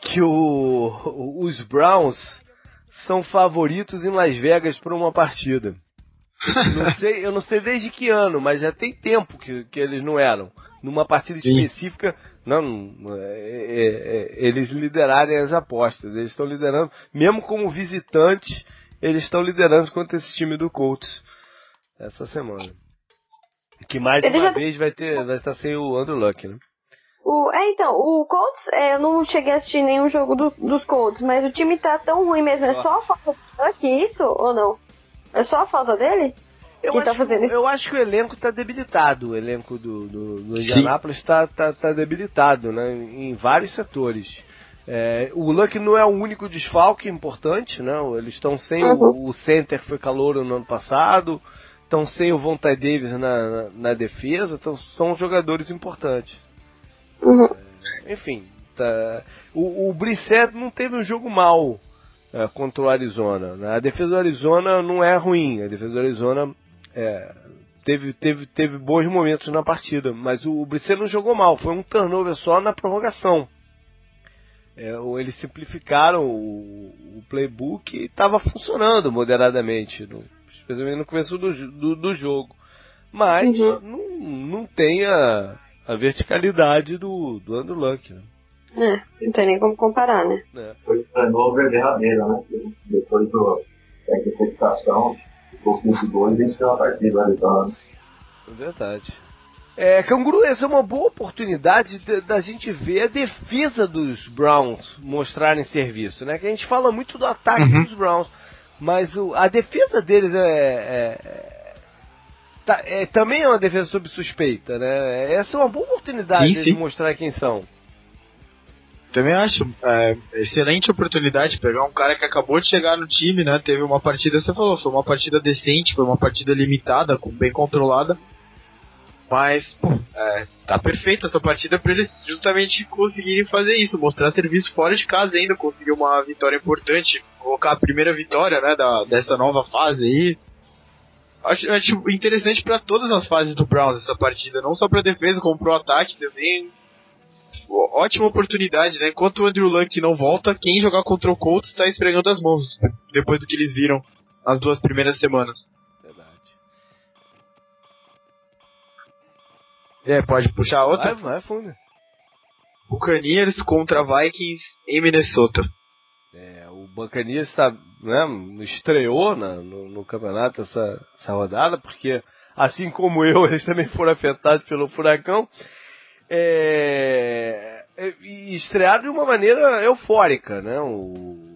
que o, os Browns são favoritos em Las Vegas por uma partida. Não sei, eu não sei desde que ano, mas já tem tempo que, que eles não eram. Numa partida específica, não, é, é, é, eles liderarem as apostas. Eles estão liderando, mesmo como visitantes, eles estão liderando contra esse time do Colts essa semana. Que mais Ele uma já... vez vai ter, vai estar sem o Andrew Luck, né? O, é, então, o Colts, é, eu não cheguei a assistir nenhum jogo do, dos Colts, mas o time tá tão ruim mesmo. É só a falta do isso ou não? É só a falta dele? Eu, que tá acho, tá fazendo eu acho que o elenco tá debilitado. O elenco do, do, do Indianapolis tá, tá, tá debilitado, né? Em vários setores. É, o Luck não é o único desfalque importante, né? Eles estão sem uhum. o, o, center que foi calouro no ano passado, estão sem o Vontae Davis na, na, na, defesa, então são jogadores importantes. Uhum. É, enfim, tá, o, o Brissett não teve um jogo mal é, contra o Arizona. Né? A defesa do Arizona não é ruim, a defesa do Arizona é, teve, teve, teve bons momentos na partida, mas o, o Brissett não jogou mal, foi um turnover só na prorrogação. É, eles simplificaram o, o playbook e estava funcionando moderadamente, no, especialmente no começo do, do, do jogo. Mas uhum. não, não tem a, a verticalidade do, do Andrew Luck. Né? É, não tem nem como comparar, né? É. Foi o turnover derradeiro, né? Depois do, da interceptação, ficou 15 gols e venceu a partida Arizona. É verdade. É, Canguru, essa é uma boa oportunidade da gente ver a defesa dos Browns mostrarem serviço, né? Que a gente fala muito do ataque uhum. dos Browns, mas o, a defesa deles é, é, tá, é, também é uma defesa sob suspeita, né? Essa é uma boa oportunidade sim, sim. de mostrar quem são. Também acho é, excelente oportunidade pegar um cara que acabou de chegar no time, né? Teve uma partida, você falou, foi uma partida decente, foi uma partida limitada, bem controlada. Mas, é, tá perfeito essa partida para eles justamente conseguirem fazer isso, mostrar serviço fora de casa ainda, conseguir uma vitória importante, colocar a primeira vitória, né, da, dessa nova fase aí. Acho, acho interessante para todas as fases do Browns essa partida, não só para defesa, como pro ataque também. Ótima oportunidade, né? Enquanto o Andrew Luck não volta, quem jogar contra o Colts está esfregando as mãos depois do que eles viram nas duas primeiras semanas. É, pode puxar outra? Vai, vai, fundo. Buccaneers contra Vikings em Minnesota. É, o Buccaneers está, né, estreou na, no, no, campeonato essa, essa rodada, porque assim como eu, eles também foram afetados pelo furacão. É, é e estrearam de uma maneira eufórica, né? O,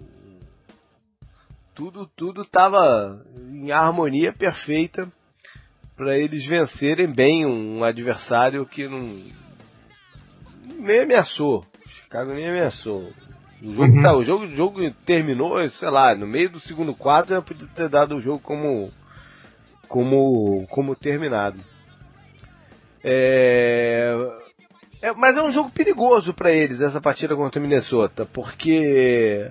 tudo tudo estava em harmonia perfeita para eles vencerem bem um adversário que não nem ameaçou. Chicago nem ameaçou. O jogo, uhum. tá, o jogo, o jogo terminou, sei lá, no meio do segundo quarto eu podia ter dado o jogo como como como terminado. É, é, mas é um jogo perigoso para eles essa partida contra o Minnesota, porque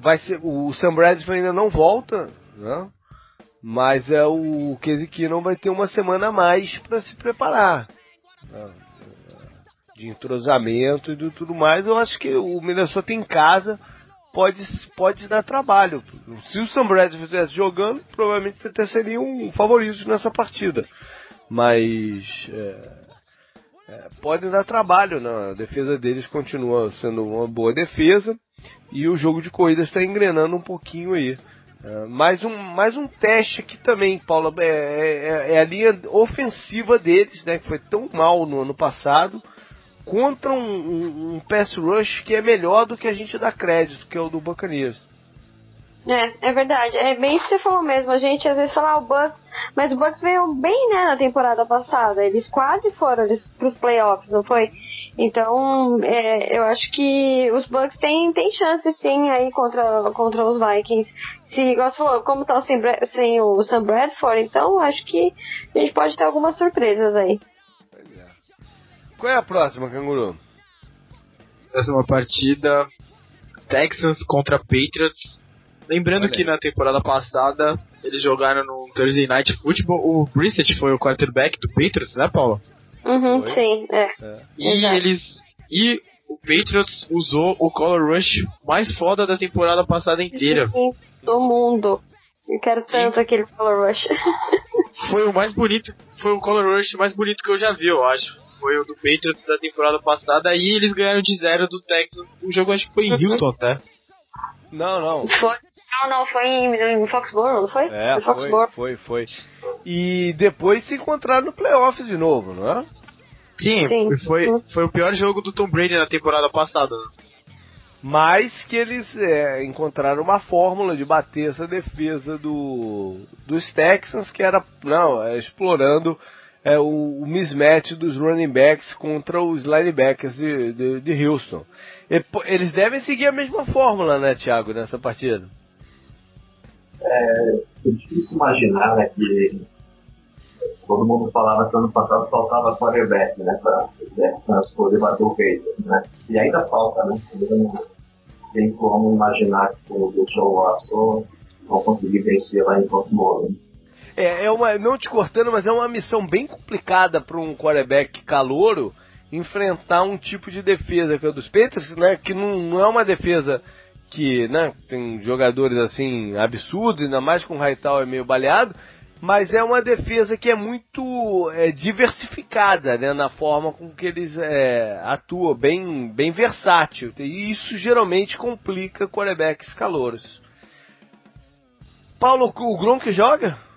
vai ser o Sam Bradford ainda não volta, né? Mas é o Casey não vai ter uma semana a mais para se preparar. De entrosamento e de tudo mais. Eu acho que o Minnesota em casa pode, pode dar trabalho. Se o Sam Bradford estivesse jogando, provavelmente até seria um favorito nessa partida. Mas é, é, pode dar trabalho. Né? A defesa deles continua sendo uma boa defesa. E o jogo de corrida está engrenando um pouquinho aí. É, mais, um, mais um teste aqui também, Paulo. É, é, é, a linha ofensiva deles, né? Que foi tão mal no ano passado. Contra um, um, um pass rush que é melhor do que a gente dá crédito, que é o do Buccaneers. É, é verdade. É bem isso que você falou mesmo. A gente às vezes fala ah, o Bucks, mas o Bucks veio bem, né, na temporada passada. Eles quase foram eles, pros playoffs, não foi? Então, é, eu acho que os Bucks têm, têm chance sim aí contra, contra os Vikings. Se, igual você falou, como tá sem, sem o Sam Bradford, então acho que a gente pode ter algumas surpresas aí. Qual é a próxima, Canguru? Próxima partida: Texans contra Patriots. Lembrando Olha que aí. na temporada passada eles jogaram no Thursday Night Football. O Brissett foi o quarterback do Patriots, né, Paula? Uhum, sim, é. é. E Exato. eles. E o Patriots usou o Color Rush mais foda da temporada passada inteira. Sim, do mundo. Eu quero tanto aquele Color Rush. foi o mais bonito. Foi o Color Rush mais bonito que eu já vi, eu acho. Foi o do Patriots da temporada passada. E eles ganharam de zero do Texas. O jogo acho que foi em. Houston até. Não, não. Foi, não, não, foi em, em Foxborough, não foi? É, foi, foi, foi, E depois se encontraram no playoffs de novo, não é? Sim, Sim. Foi, foi o pior jogo do Tom Brady na temporada passada. Mas que eles é, encontraram uma fórmula de bater essa defesa do, dos Texans, que era não, é, explorando é, o, o, mismatch dos running backs contra os linebackers de, de, de Houston. Eles devem seguir a mesma fórmula, né, Thiago, nessa partida? É, é difícil imaginar né, que todo mundo falava que ano passado faltava quarterback, né, para poder bater o peito, né? E ainda falta, né? Não tem como imaginar que o Deshaun Watson vão conseguir vencer lá em Baltimore. Né? É, é uma, não te cortando, mas é uma missão bem complicada para um quarterback calouro enfrentar um tipo de defesa que é dos Patriots, né? Que não, não é uma defesa que, né? Tem jogadores assim absurdos, ainda mais com o Hightower meio baleado, mas é uma defesa que é muito é, diversificada, né? Na forma com que eles é, atuam, bem, bem versátil. E isso geralmente complica quarterbacks calouros. Paulo, o Gronk joga?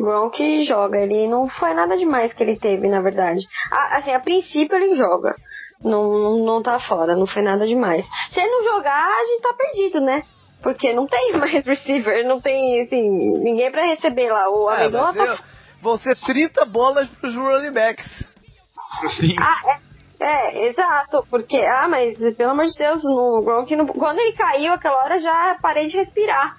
Gronk joga, ele não foi nada demais que ele teve, na verdade. Ah, assim, a princípio ele joga. Não, não, não tá fora, não foi nada demais. Se ele não jogar, a gente tá perdido, né? Porque não tem mais receiver, não tem, assim, ninguém para receber lá. O é, Amendola tá... vão ser 30 bolas pros running backs. Sim. Ah, é, é, exato, porque, ah, mas pelo amor de Deus, no Gronk, no, quando ele caiu aquela hora já parei de respirar.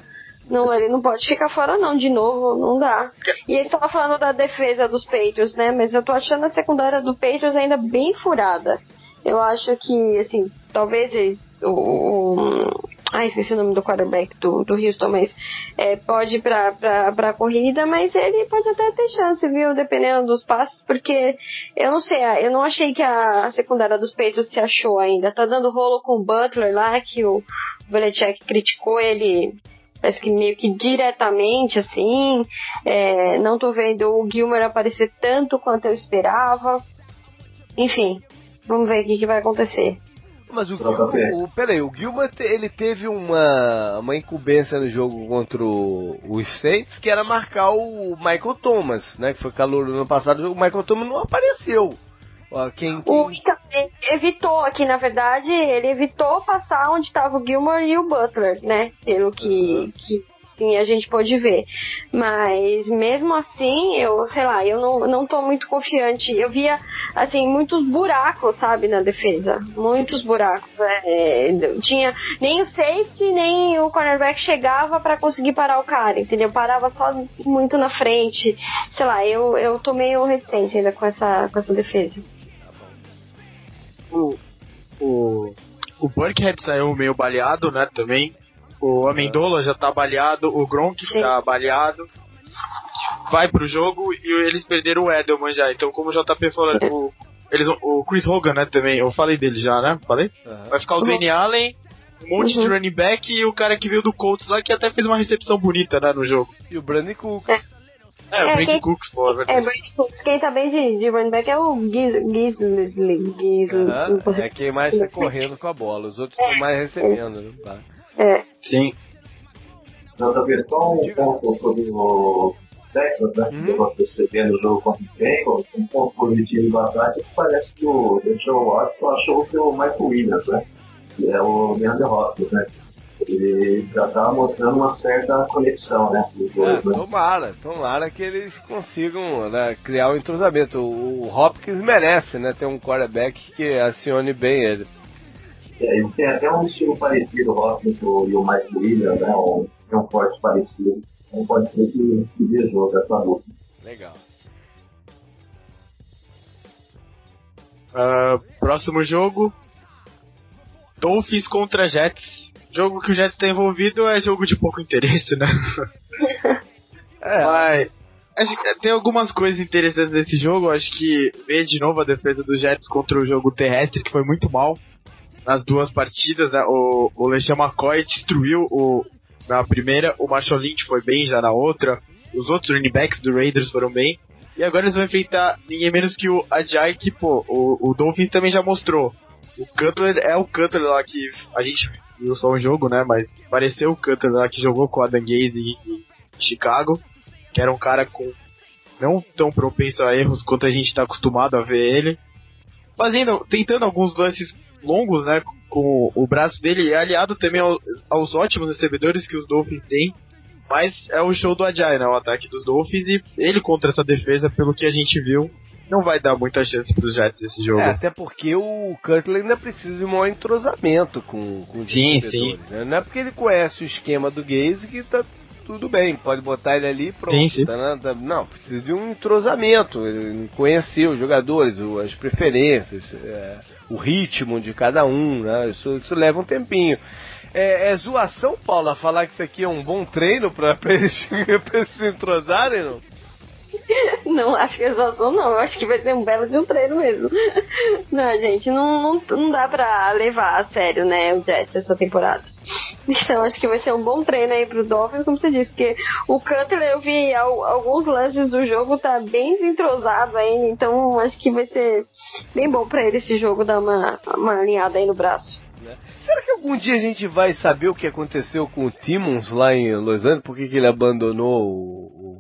Não, ele não pode ficar fora não, de novo, não dá. E ele tava falando da defesa dos Patriots, né? Mas eu tô achando a secundária do Patriots ainda bem furada. Eu acho que, assim, talvez ele, o, o Ai, esqueci o nome do quarterback do, do Houston, mas é, pode ir pra, pra, pra corrida, mas ele pode até ter chance, viu? Dependendo dos passes, porque eu não sei, eu não achei que a secundária dos Peitos se achou ainda. Tá dando rolo com o Butler lá, que o Belichick criticou ele parece que meio que diretamente, assim. É, não tô vendo o Gilmer aparecer tanto quanto eu esperava. Enfim, vamos ver o que, que vai acontecer. Mas o, o peraí, o Gilman ele teve uma, uma incumbência no jogo contra o, o Saints que era marcar o Michael Thomas, né? Que foi calor no ano passado, o Michael Thomas não apareceu. Quem, quem... O evitou aqui, na verdade, ele evitou passar onde estava o Gilmore e o Butler, né? Pelo que, uhum. que assim, a gente pode ver. Mas mesmo assim, eu, sei lá, eu não, não tô muito confiante. Eu via, assim, muitos buracos, sabe, na defesa. Muitos buracos. É, é tinha nem o safety, nem o cornerback chegava para conseguir parar o cara, entendeu? Parava só muito na frente. Sei lá, eu, eu tô meio reticente ainda com essa, com essa defesa. O, o, o Burkhead saiu meio baleado, né, também. O Amendola já tá baleado, o Gronk Sim. tá baleado. Vai pro jogo e eles perderam o Edelman já. Então, como o JP falou, o, eles, o Chris Hogan, né, também, eu falei dele já, né? Falei? Uhum. Vai ficar o Danny Allen, um monte uhum. de running back e o cara que veio do Colts lá que até fez uma recepção bonita, né, no jogo. E o Brandon Cook. É. É, o é, Brandon Cooks, pô, é verdade. É, Brandon Cooks. Quem tá bem de, de running back é o Gisley. Gisley. É quem mais tá correndo com a bola. Os outros estão é. mais recebendo, né? Tá. É. Sim. JP, só um ponto sobre o Texas, né? Uhum. Que eu percebendo o jogo contra o Bengals, um ponto positivo do ataque parece que o Deshaun Watson achou que o Michael Williams, né? Que é o DeAndre Hopkins, né? Ele já estava mostrando uma certa conexão, né? Dois, é, né? Tomara, tomara que eles consigam né, criar o um entrosamento. O Hopkins merece, né? Ter um quarterback que acione bem ele. É, ele tem até um estilo parecido, o Hopkins e o Mike Williams, né? Um, tem um forte parecido. Então pode ser que, que dê jogo essa luta. Legal. Uh, próximo jogo: Dolphins contra Jets. Jogo que o Jets está envolvido é jogo de pouco interesse, né? é. Mas acho que tem algumas coisas interessantes nesse jogo. Acho que ver de novo a defesa dos Jets contra o jogo terrestre, que foi muito mal nas duas partidas, né? O, o LeSean McCoy destruiu o, na primeira, o Marshall Lynch foi bem já na outra, os outros running backs do Raiders foram bem, e agora eles vão enfrentar ninguém menos que o Ajay, que, pô, o, o Dolphins também já mostrou. O Cutler é o Cutler lá que a gente viu só um jogo, né? Mas pareceu o Cutler lá que jogou com o Adam Gaze em, Chicago, que era um cara com não tão propenso a erros quanto a gente está acostumado a ver ele. Fazendo, tentando alguns lances longos, né? Com o braço dele, é aliado também aos, aos ótimos recebedores que os Dolphins têm. Mas é o show do Ajay, né? O ataque dos Dolphins. E ele contra essa defesa, pelo que a gente viu, não vai dar muita chance pros Jets nesse jogo. É, até porque o Cutler ainda precisa de um maior entrosamento com, com os sim, sim. Né? Não é porque ele conhece o esquema do Gaze que tá tudo bem, pode botar ele ali pronto. Sim, sim. Tá, tá, não, precisa de um entrosamento, conhecer os jogadores, as preferências, é, o ritmo de cada um, né? Isso, isso leva um tempinho. É, é, zoação, Paula, falar que isso aqui é um bom treino para eles, pra eles se entrosarem, não? Não, acho que exaustão não. Acho que vai ser um belo de um treino mesmo. Não, gente, não, não, não dá pra levar a sério, né, o Jets essa temporada. Então acho que vai ser um bom treino aí pro Dolphins, como você disse, porque o Cutler eu vi alguns lances do jogo, tá bem desentrosado ainda, então acho que vai ser bem bom pra ele esse jogo dar uma, uma alinhada aí no braço. Né? Será que algum dia a gente vai saber o que aconteceu com o Timmons lá em Los Angeles? Por que, que ele abandonou o,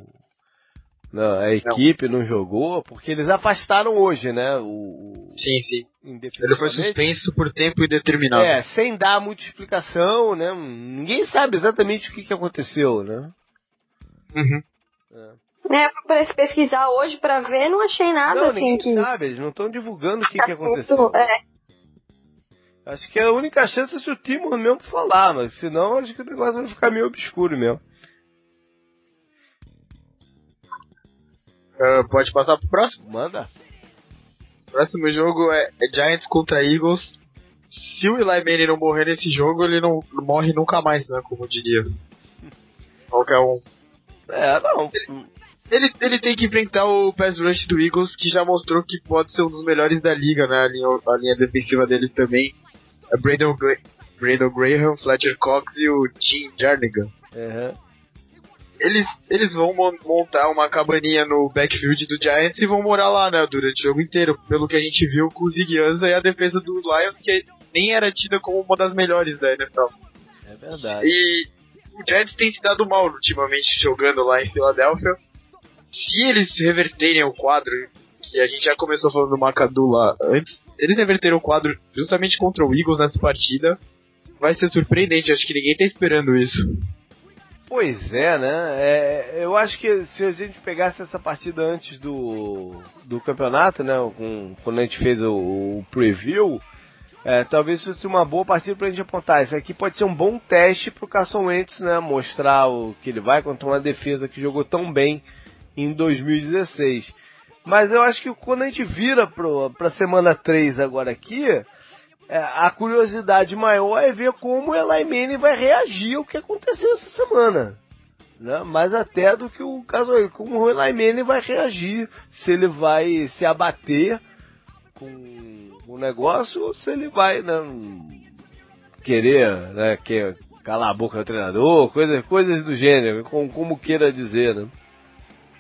não, a equipe não. não. jogou, porque eles afastaram hoje, né? O, sim, sim. Ele foi suspenso por tempo indeterminado. É, sem dar muita explicação, né? Ninguém sabe exatamente o que, que aconteceu, né? Uhum. É, fui pesquisar hoje pra ver, não achei nada não, assim ninguém que. sabe, eles não estão divulgando o que, que aconteceu. É. Acho que a única chance é se o Timor mesmo falar, mas senão acho que o negócio vai ficar meio obscuro mesmo. Uh, pode passar pro próximo? Manda. Próximo jogo é, é Giants contra Eagles. Se o Eli Manning não morrer nesse jogo, ele não morre nunca mais, né? Como diria qualquer um. É, não. Ele, ele tem que enfrentar o pass rush do Eagles, que já mostrou que pode ser um dos melhores da liga, né? A linha, a linha defensiva deles também. É Brandon, Gra Brandon Graham, Fletcher Cox e o Tim Jernigan. Uhum. Eles, eles vão montar uma cabaninha no backfield do Giants e vão morar lá, né? Durante o jogo inteiro. Pelo que a gente viu com o Zig Ansah e a defesa do Lions, que nem era tida como uma das melhores da NFL. É verdade. E o Giants tem se dado mal ultimamente jogando lá em Filadélfia. Se eles reverterem o quadro, que a gente já começou falando do Macadu lá antes, eles reverteram o quadro justamente contra o Eagles nessa partida, vai ser surpreendente. Acho que ninguém tá esperando isso. Pois é, né? É, eu acho que se a gente pegasse essa partida antes do, do campeonato, né? Com, quando a gente fez o, o preview, é, talvez fosse uma boa partida pra gente apontar. Isso aqui pode ser um bom teste pro Carson Wentz, né? Mostrar o que ele vai contra uma defesa que jogou tão bem em 2016. Mas eu acho que quando a gente vira pro, pra semana 3 agora aqui, a curiosidade maior é ver como o Manning vai reagir ao que aconteceu essa semana. Né? Mais até do que o caso aí, como o Manning vai reagir, se ele vai se abater com o negócio ou se ele vai né, querer né, que, calar a boca do treinador, coisas, coisas do gênero, como, como queira dizer. Né?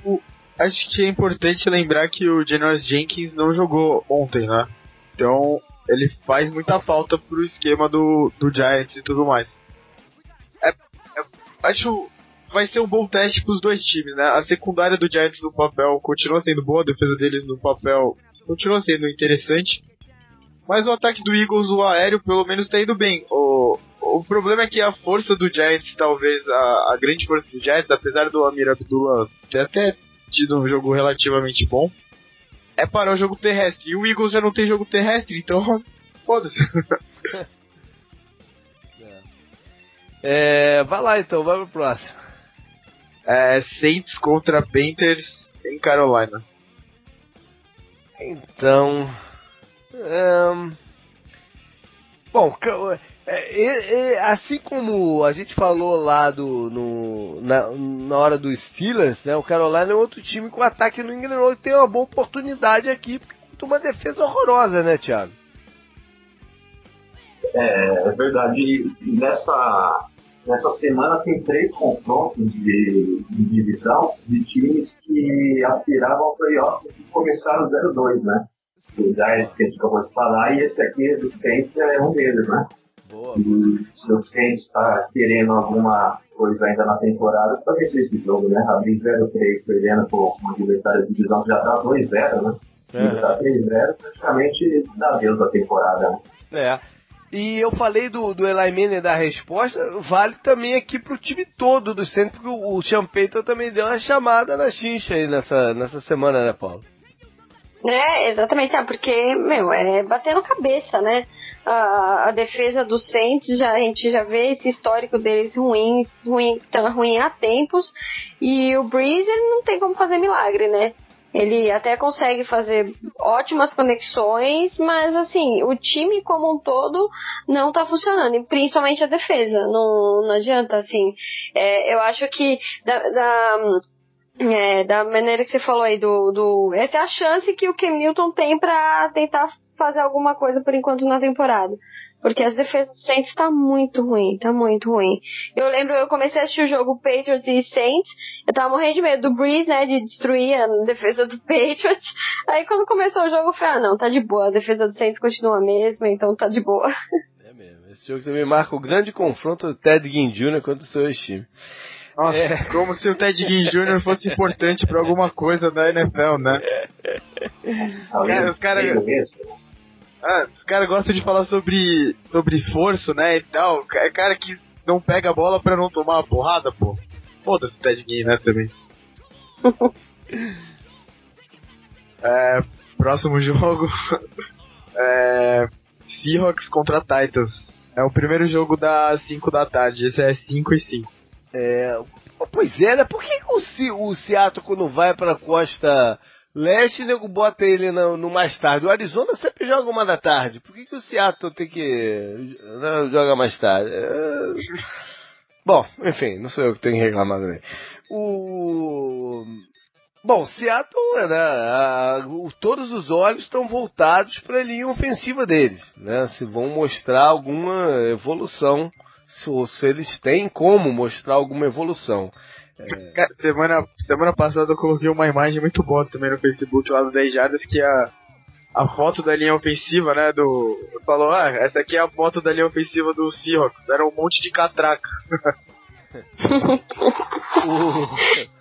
O, acho que é importante lembrar que o Janoris Jenkins não jogou ontem, né? Então ele faz muita falta pro esquema do, do Giants e tudo mais. É, é, acho vai ser um bom teste pros dois times, né? A secundária do Giants no papel continua sendo boa, a defesa deles no papel continua sendo interessante. Mas o ataque do Eagles, o aéreo, pelo menos tá indo bem. O, o problema é que a força do Giants, talvez a, a grande força do Giants, apesar do Amir Abdullah ter até tido um jogo relativamente bom, é parar o jogo terrestre. E o Eagles já não tem jogo terrestre, então foda-se. É, vai lá então, vai pro próximo. É, Saints contra Panthers em Carolina. Então, um, bom, é, é, assim como a gente falou lá do, no, na, na hora dos Steelers, né, o Carolina é outro time o ataque não engrenou e tem uma boa oportunidade aqui, porque tem uma defesa horrorosa, né, Thiago? É, é verdade. Nessa, nessa semana tem três confrontos de, de divisão de times que aspiravam ao playoff e começaram 0-2, né? o Giants que a gente acabou de falar, e esse aqui do Saints é um deles, né? Boa, e se Saints está querendo alguma coisa ainda na temporada, pode ser esse jogo, né? Abrir 0-3 perdendo por um adversário de divisão que já dá 2-0, né? É. Já 3-0, praticamente dá Deus da temporada. Né? É. E eu falei do, do Eli Manning da resposta, vale também aqui pro time todo do centro, porque o, o também deu uma chamada na chincha aí nessa, nessa semana, né, Paulo? É, exatamente, ah, porque, meu, é batendo cabeça, né? A, a defesa dos Saints, já, a gente já vê esse histórico deles ruim, ruim, tá ruim há tempos, e o Breeze, ele não tem como fazer milagre, né? Ele até consegue fazer ótimas conexões, mas assim, o time como um todo não tá funcionando, principalmente a defesa. Não, não adianta, assim. É, eu acho que da, da é, da maneira que você falou aí do, do. Essa é a chance que o Cam Newton tem para tentar fazer alguma coisa por enquanto na temporada. Porque as defesas do Saints tá muito ruim, tá muito ruim. Eu lembro, eu comecei a assistir o jogo Patriots e Saints, eu tava morrendo de medo do Breeze, né, de destruir a defesa do Patriots. Aí quando começou o jogo eu falei, ah não, tá de boa, a defesa do Saints continua a mesma, então tá de boa. É mesmo, esse jogo também marca o grande confronto do Ted Ginn Jr. contra o seu time. Nossa, é. como se o Ted Ginn Jr. fosse importante pra alguma coisa da NFL, né? Cara, os caras. Ah, os caras gostam de falar sobre, sobre esforço, né? E tal. É cara que não pega a bola pra não tomar uma porrada, pô. Foda-se o Ted Ginn, né, também. é, próximo jogo. é, Seahawks contra Titans. É o primeiro jogo das 5 da tarde. Esse é 5 e 5. É, pois é, né? Por que, o, o Seattle, quando vai pra costa leste, nego bota ele no, no, mais tarde? O Arizona sempre joga uma da tarde. Por que, que o Seattle tem que né, joga mais tarde? É... Bom, enfim, não sou eu que tenho que reclamar também. O Bom, Seattle, né, a, todos os olhos estão voltados para a linha ofensiva deles, né? Se vão mostrar alguma evolução, se, se eles têm como mostrar alguma evolução. É... Semana, semana passada eu coloquei uma imagem muito boa também no Facebook lá do 10 Jardas que a, a foto da linha ofensiva, né, do... Falou, ah, essa aqui é a foto da linha ofensiva do Seahawks, era um monte de catraca. o...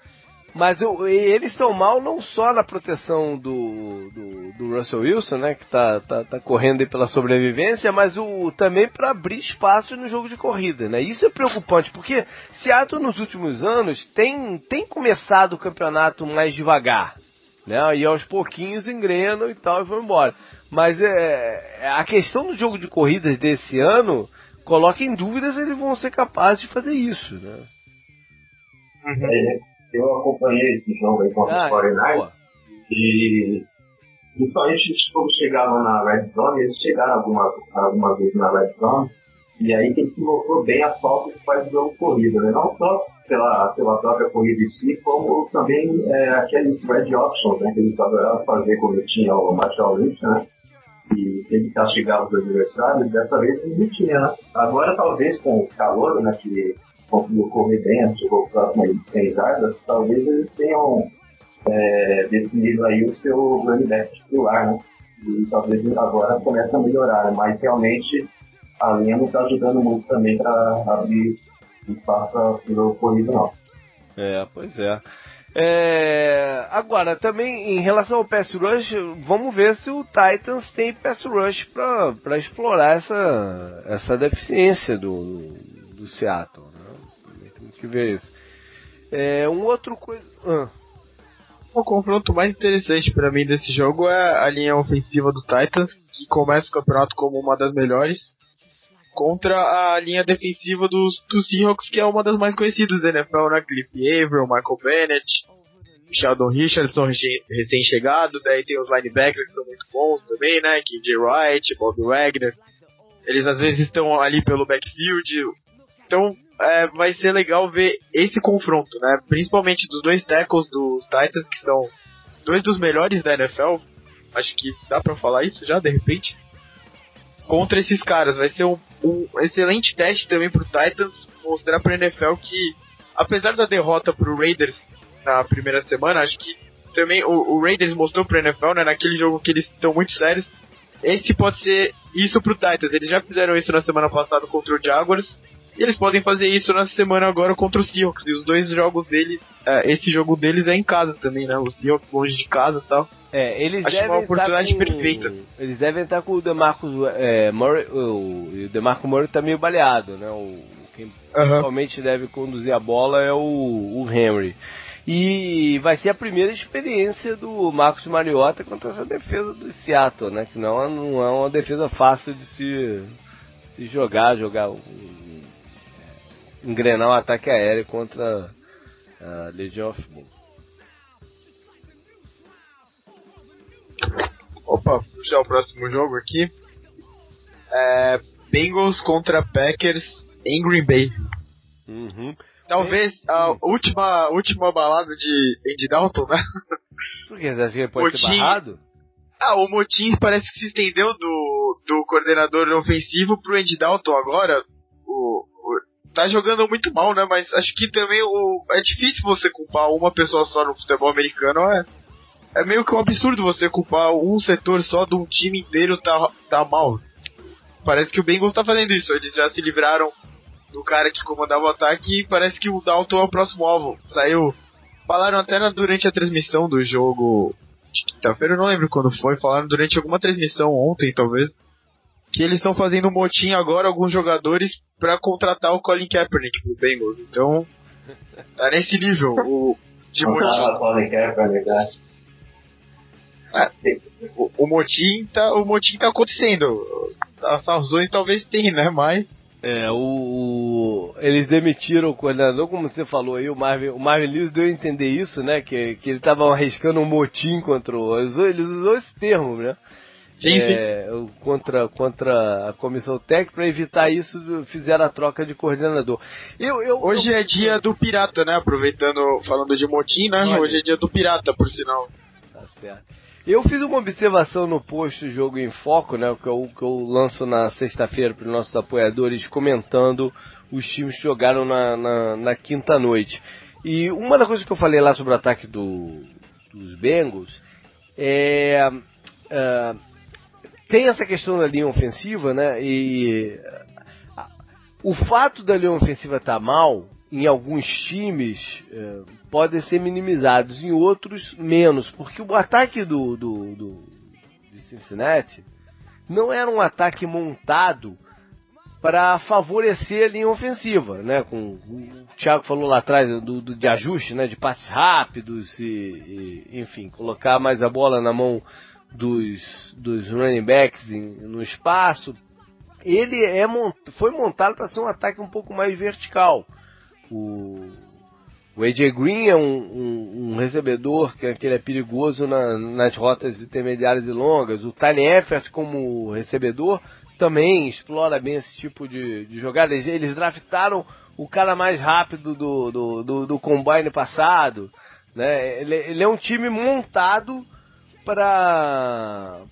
Mas eu, eles estão mal não só na proteção do, do, do, Russell Wilson, né, que tá, tá, tá correndo pela sobrevivência, mas o, também para abrir espaço no jogo de corrida, né? Isso é preocupante, porque Seattle nos últimos anos tem, tem começado o campeonato mais devagar, né? E aos pouquinhos engrenam e tal e vão embora. Mas é, a questão do jogo de corridas desse ano coloca em dúvidas se eles vão ser capazes de fazer isso, né? Uhum eu acompanhei esse jogo aí contra ah, os 49 e principalmente quando chegavam na Red Zone, eles chegaram algumas alguma vez na Red Zone e aí que se mostrou bem a falta que faz o jogo corrida, né? não só pela, pela própria corrida em si, como também é, aqueles red options né, que eles adoravam fazer quando tinha o Marshall Lynch, né? E sempre castigava os adversários, dessa vez não tinham, né? Agora talvez com o calor, né, que conseguiu correr bem, chegou próximo aí de 100 jardas, talvez eles tenham é, definido aí o seu running back titular, né? E talvez agora comece a melhorar, né? mas realmente a linha não está ajudando muito também para abrir espaço para o corrido, não. É, pois é. É, agora, também em relação ao pass rush, vamos ver se o Titans tem pass rush para explorar essa, essa deficiência do, do Seattle que ver isso. É, um outro coisa. Ah. O confronto mais interessante para mim desse jogo é a linha ofensiva do Titans, que começa o campeonato como uma das melhores, contra a linha defensiva dos, dos Seahawks, que é uma das mais conhecidas da NFL, né? Cliff Averill, Michael Bennett, Sheldon Richardson recém-chegado, daí tem os linebackers que são muito bons também, né? KJ Wright, Bob Wagner. Eles às vezes estão ali pelo backfield. Então, é, vai ser legal ver esse confronto, né? Principalmente dos dois tackles dos Titans, que são dois dos melhores da NFL. Acho que dá pra falar isso já, de repente. Contra esses caras. Vai ser um, um excelente teste também pro Titans mostrar pra NFL que, apesar da derrota pro Raiders na primeira semana, acho que também o, o Raiders mostrou pro NFL, né? Naquele jogo que eles estão muito sérios. Esse pode ser isso pro Titans. Eles já fizeram isso na semana passada contra o Jaguars e eles podem fazer isso na semana agora contra o Seahawks. E os dois jogos deles, é, esse jogo deles é em casa também, né? O Seahawks longe de casa e tal. É, eles Acho devem uma oportunidade com, perfeita. Eles devem estar com o DeMarcus é, Murray. O, o DeMarco Murray tá meio baleado, né? O, quem uhum. principalmente deve conduzir a bola é o, o Henry. E vai ser a primeira experiência do Marcos Mariota contra essa defesa do Seattle, né? Que não, é, não é uma defesa fácil de se, se jogar, jogar engrenar um ataque aéreo contra a Legion of Boom. Opa, puxar o próximo jogo aqui. É, Bengals contra Packers em Green Bay. Uhum. Talvez a última, última balada de Andy Dalton, né? Por que? Você acha que ele pode motim, ser barrado? Ah, o motim parece que se estendeu do, do coordenador ofensivo pro Andy Dalton agora. O, tá jogando muito mal, né? Mas acho que também o, é difícil você culpar uma pessoa só no futebol americano. É, é meio que um absurdo você culpar um setor só de um time inteiro tá, tá mal. Parece que o Bengals tá fazendo isso. Eles já se livraram do cara que comandava o ataque e parece que o Dalton é o próximo alvo. Saiu. Falaram até na, durante a transmissão do jogo de quinta-feira, eu não lembro quando foi. Falaram durante alguma transmissão ontem, talvez que eles estão fazendo um motim agora, alguns jogadores, para contratar o Colin Kaepernick pro Bengals. Então, tá nesse nível. O, de motim. É, o, o motim tá, o motim tá acontecendo. As razões talvez tenham, né? Mas é, o, o, eles demitiram o coordenador, como você falou aí, o Marvin, o Marvin Lewis deu a entender isso, né? Que, que ele estava arriscando um motim contra o. Ele usou, ele usou esse termo, né? Sim, é, sim. Contra, contra a comissão técnica, para evitar isso, fizeram a troca de coordenador. Eu, eu, Hoje eu... é dia do pirata, né? Aproveitando, falando de motim, né? Olha. Hoje é dia do pirata, por sinal. Tá certo. Eu fiz uma observação no post Jogo em Foco, né, que eu, que eu lanço na sexta-feira para os nossos apoiadores, comentando os times que jogaram na, na, na, quinta noite. E uma das coisas que eu falei lá sobre o ataque do, dos Bengals é, é, tem essa questão da linha ofensiva, né? E o fato da linha ofensiva estar tá mal em alguns times é, podem ser minimizados, em outros menos, porque o ataque do, do, do de Cincinnati não era um ataque montado para favorecer a linha ofensiva, né? Com o Thiago falou lá atrás do, do de ajuste, né? De passes rápidos e, e, enfim, colocar mais a bola na mão dos, dos running backs em, no espaço. Ele é, foi montado para ser um ataque um pouco mais vertical. O, o AJ Green é um, um, um recebedor que, que é perigoso na, nas rotas intermediárias e longas. O Tiny Effort como recebedor também explora bem esse tipo de, de jogada. Eles, eles draftaram o cara mais rápido do, do, do, do combine passado. Né? Ele, ele é um time montado para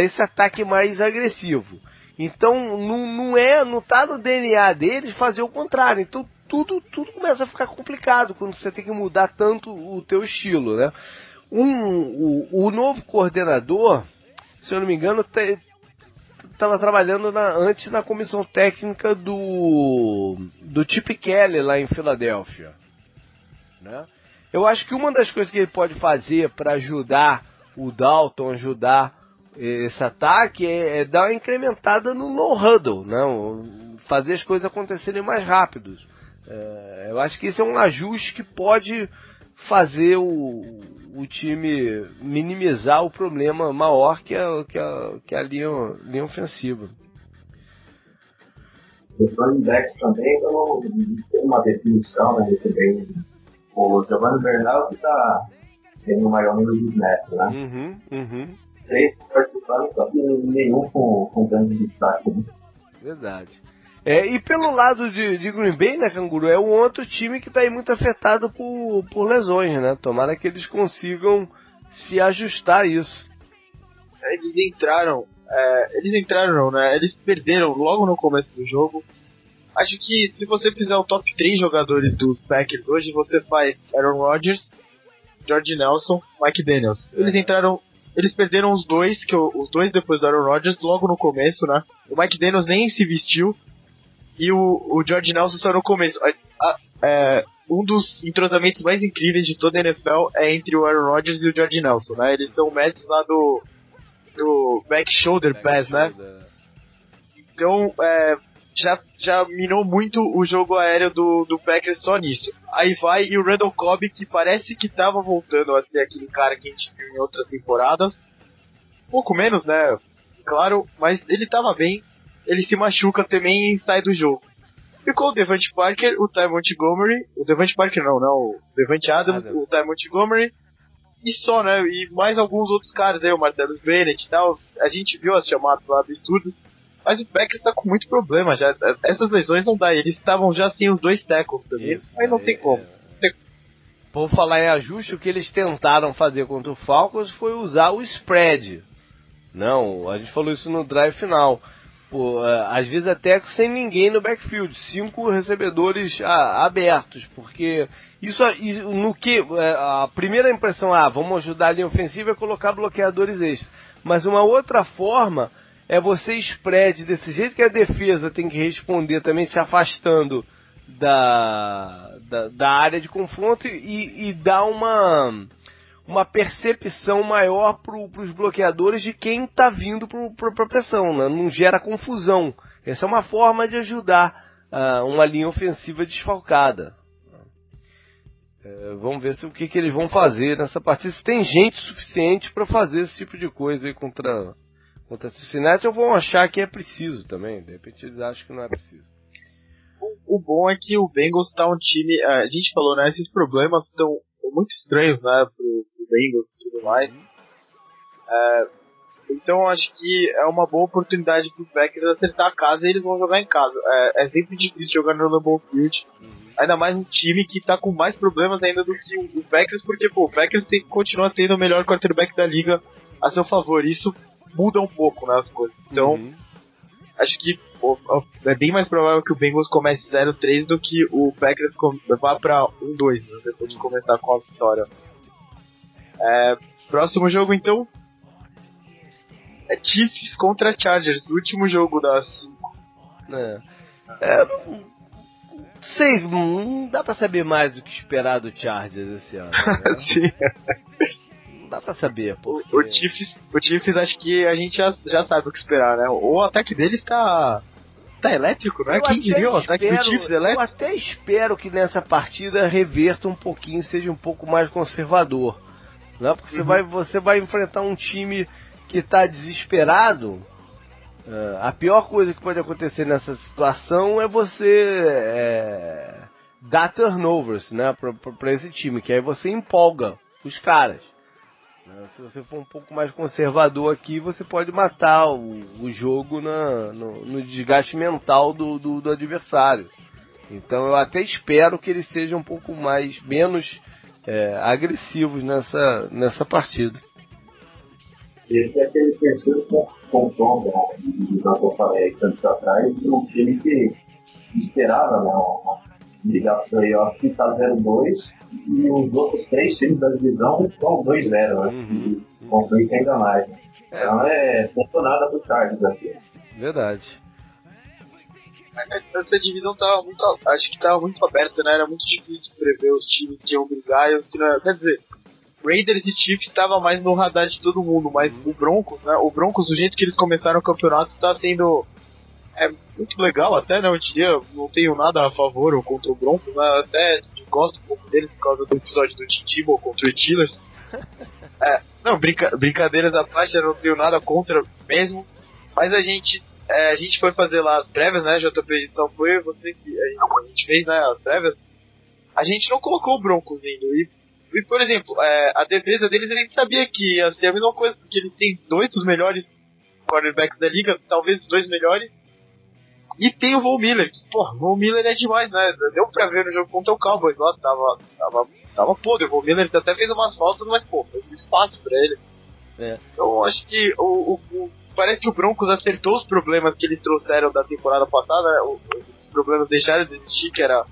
esse ataque mais agressivo. Então não, não é, não tá no DNA deles fazer o contrário. Então tudo, tudo começa a ficar complicado quando você tem que mudar tanto o teu estilo, né? Um, o, o novo coordenador, se eu não me engano, estava trabalhando na, antes na comissão técnica do do Chip Kelly lá em Filadélfia, né? Eu acho que uma das coisas que ele pode fazer para ajudar o Dalton, ajudar esse ataque é, é dar uma incrementada no no huddle, né? fazer as coisas acontecerem mais rápidos. É, eu acho que esse é um ajuste que pode fazer o, o time minimizar o problema maior que a, que a, que a linha, linha ofensiva. Os running backs também não uma definição, né? Bem. O Giovanni Bernal que está tendo o maior número de snaps, né? Uhum, uhum. Três participando, só que nenhum com, com grande destaque. Né? Verdade. É, e pelo lado de, de, Green Bay, né, Canguru, é um outro time que está aí muito afetado por, por lesões, né? Tomara que eles consigam se ajustar a isso. Eles entraram, é, eles entraram, né? Eles perderam logo no começo do jogo. Acho que se você fizer o top 3 jogadores dos Packers hoje, você faz Aaron Rodgers, George Nelson, Mike Daniels. Eles entraram eles perderam os dois, que eu, os dois depois do Aaron Rodgers, logo no começo, né? O Mike Daniels nem se vestiu. E o, o George Nelson só no começo. A, a, é, um dos entrosamentos mais incríveis de toda a NFL é entre o Aaron Rodgers e o George Nelson, né? Eles são mestres lá do, do back shoulder back pass, né? shoulder. né? Então, é, já, já minou muito o jogo aéreo do, do Packers só nisso. Aí vai e o Randall Cobb, que parece que tava voltando a ser aquele cara que a gente viu em outras temporadas. Um pouco menos, né? Claro, mas ele tava bem ele se machuca também e sai do jogo. Ficou o Devante Parker, o Ty Montgomery, o Devante Parker não, não, o Devante Adams, Adams. o Ty Montgomery, e só, né, e mais alguns outros caras aí, o Martellus Bennett e tal, a gente viu as chamadas lá do estúdio, mas o Packers tá com muito problema já, essas lesões não dá, eles estavam já sem os dois tackles também, Isso, aí não tem como. É... Por falar em ajuste, o que eles tentaram fazer contra o Falcons foi usar o spread. Não, a gente falou isso no drive final Pô, é, às vezes até sem ninguém no backfield, cinco recebedores ah, abertos, porque isso, no que é, a primeira impressão, ah, vamos ajudar a linha ofensiva é colocar bloqueadores extras. Mas uma outra forma é você spread desse jeito que a defesa tem que responder também se afastando da, da, da área de confronto e, e dar uma uma percepção maior para os bloqueadores de quem está vindo para a pressão, né? não gera confusão. Essa é uma forma de ajudar uh, uma linha ofensiva desfalcada. É, vamos ver se, o que, que eles vão fazer nessa partida. Se tem gente suficiente para fazer esse tipo de coisa contra, contra Cincinnati, vão achar que é preciso também. De repente eles acham que não é preciso. O, o bom é que o Bengals tá um time. A gente falou, né? Esses problemas estão muito estranhos, né? Pro, pro Bengals e tudo mais. Uhum. É, então acho que é uma boa oportunidade para os Packers acertar a casa e eles vão jogar em casa. É, é sempre difícil jogar no Lambeau Field. Uhum. Ainda mais um time que está com mais problemas ainda do que o, Packers, porque pô, o Packers tem, continua tendo o melhor quarterback da liga a seu favor. Isso muda um pouco né, as coisas. Então, uhum. acho que é bem mais provável que o Bengals comece 0-3 do que o Packers vá para 1-2, né, depois de começar com a vitória. É, próximo jogo, então, é Chiefs contra Chargers, último jogo da 5. É. é não, sei, não dá pra saber mais o que esperar do Chargers esse ano. Né? Sim. Dá pra saber, porque... O, Chiefs, o Chiefs acho que a gente já, já sabe o que esperar, né? O ataque deles tá... Tá elétrico, né? Quem diria o ataque do Chiefs elétrico? Eu até espero que nessa partida reverta um pouquinho, seja um pouco mais conservador. Né? Porque uhum. você, vai, você vai enfrentar um time que está desesperado, uh, a pior coisa que pode acontecer nessa situação é você é, dar turnovers né, para esse time, que aí você empolga os caras. Né? Se você for um pouco mais conservador aqui, você pode matar o, o jogo na, no, no, desgaste mental do, do, do, adversário. Então eu até espero que eles sejam um pouco mais menos é, agressivos nessa, nessa partida. Esse é aquele terceiro confronto né, que eu falei tanto atrás, de um time que esperava né, ligar para o playoff que está 0-2 e os outros três times da divisão estão 2-0, né? Uhum. Complica ainda mais. Né? Então é ponto nada para o Chargers aqui. Verdade. Essa divisão tava muito. Acho que estava muito aberta, né? Era muito difícil prever os times que iam brigar e os que não. Quer dizer, Raiders e Chiefs estava mais no radar de todo mundo, mas uhum. o Broncos, né? O Broncos, do jeito que eles começaram o campeonato, está sendo é muito legal até, né? Eu diria, não tenho nada a favor ou contra o Broncos, né? até gosto um pouco deles por causa do episódio do Titibo contra o Steelers. é, não, brinca, brincadeiras à parte, eu não tenho nada contra mesmo, mas a gente é, a gente foi fazer lá as prévias, né? JP só foi você que a gente, a gente fez, né? As prévias. A gente não colocou o Broncos indo e e, por exemplo, é, a defesa deles a gente sabia que ia ser a mesma coisa, porque eles têm dois dos melhores quarterbacks da liga, talvez os dois melhores. E tem o Von Miller, que, pô, o Von Miller é demais, né? Deu pra ver no jogo contra o Cowboys lá, tava, tava, tava podre. O Von Miller até fez umas faltas, mas, pô, foi muito fácil pra ele. É. Então, acho que o, o, o, parece que o Broncos acertou os problemas que eles trouxeram da temporada passada, né? Os problemas deixaram de existir, que era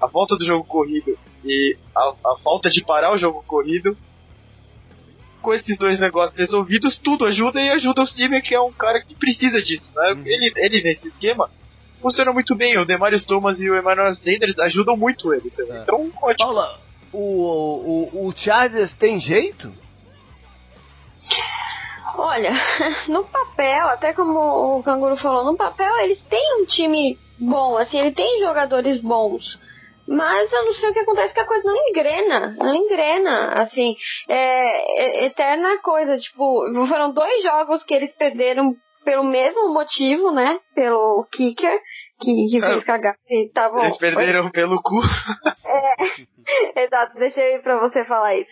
a volta do jogo corrido e a, a falta de parar o jogo corrido, com esses dois negócios resolvidos, tudo ajuda e ajuda o time, que é um cara que precisa disso, né? Uhum. Ele, ele nesse esquema funciona muito bem. O Demarius Thomas e o Emmanuel Sanders ajudam muito ele também. É. Então, ótimo. Paula, o, o, o Chargers tem jeito? Olha, no papel, até como o Canguru falou, no papel eles têm um time bom, assim, ele tem jogadores bons. Mas eu não sei o que acontece que a coisa não engrena, não engrena, assim, é, é eterna coisa, tipo, foram dois jogos que eles perderam pelo mesmo motivo, né, pelo kicker, que, que fez cagar e tava... Eles perderam Oi? pelo cu. É, exato, ir pra você falar isso.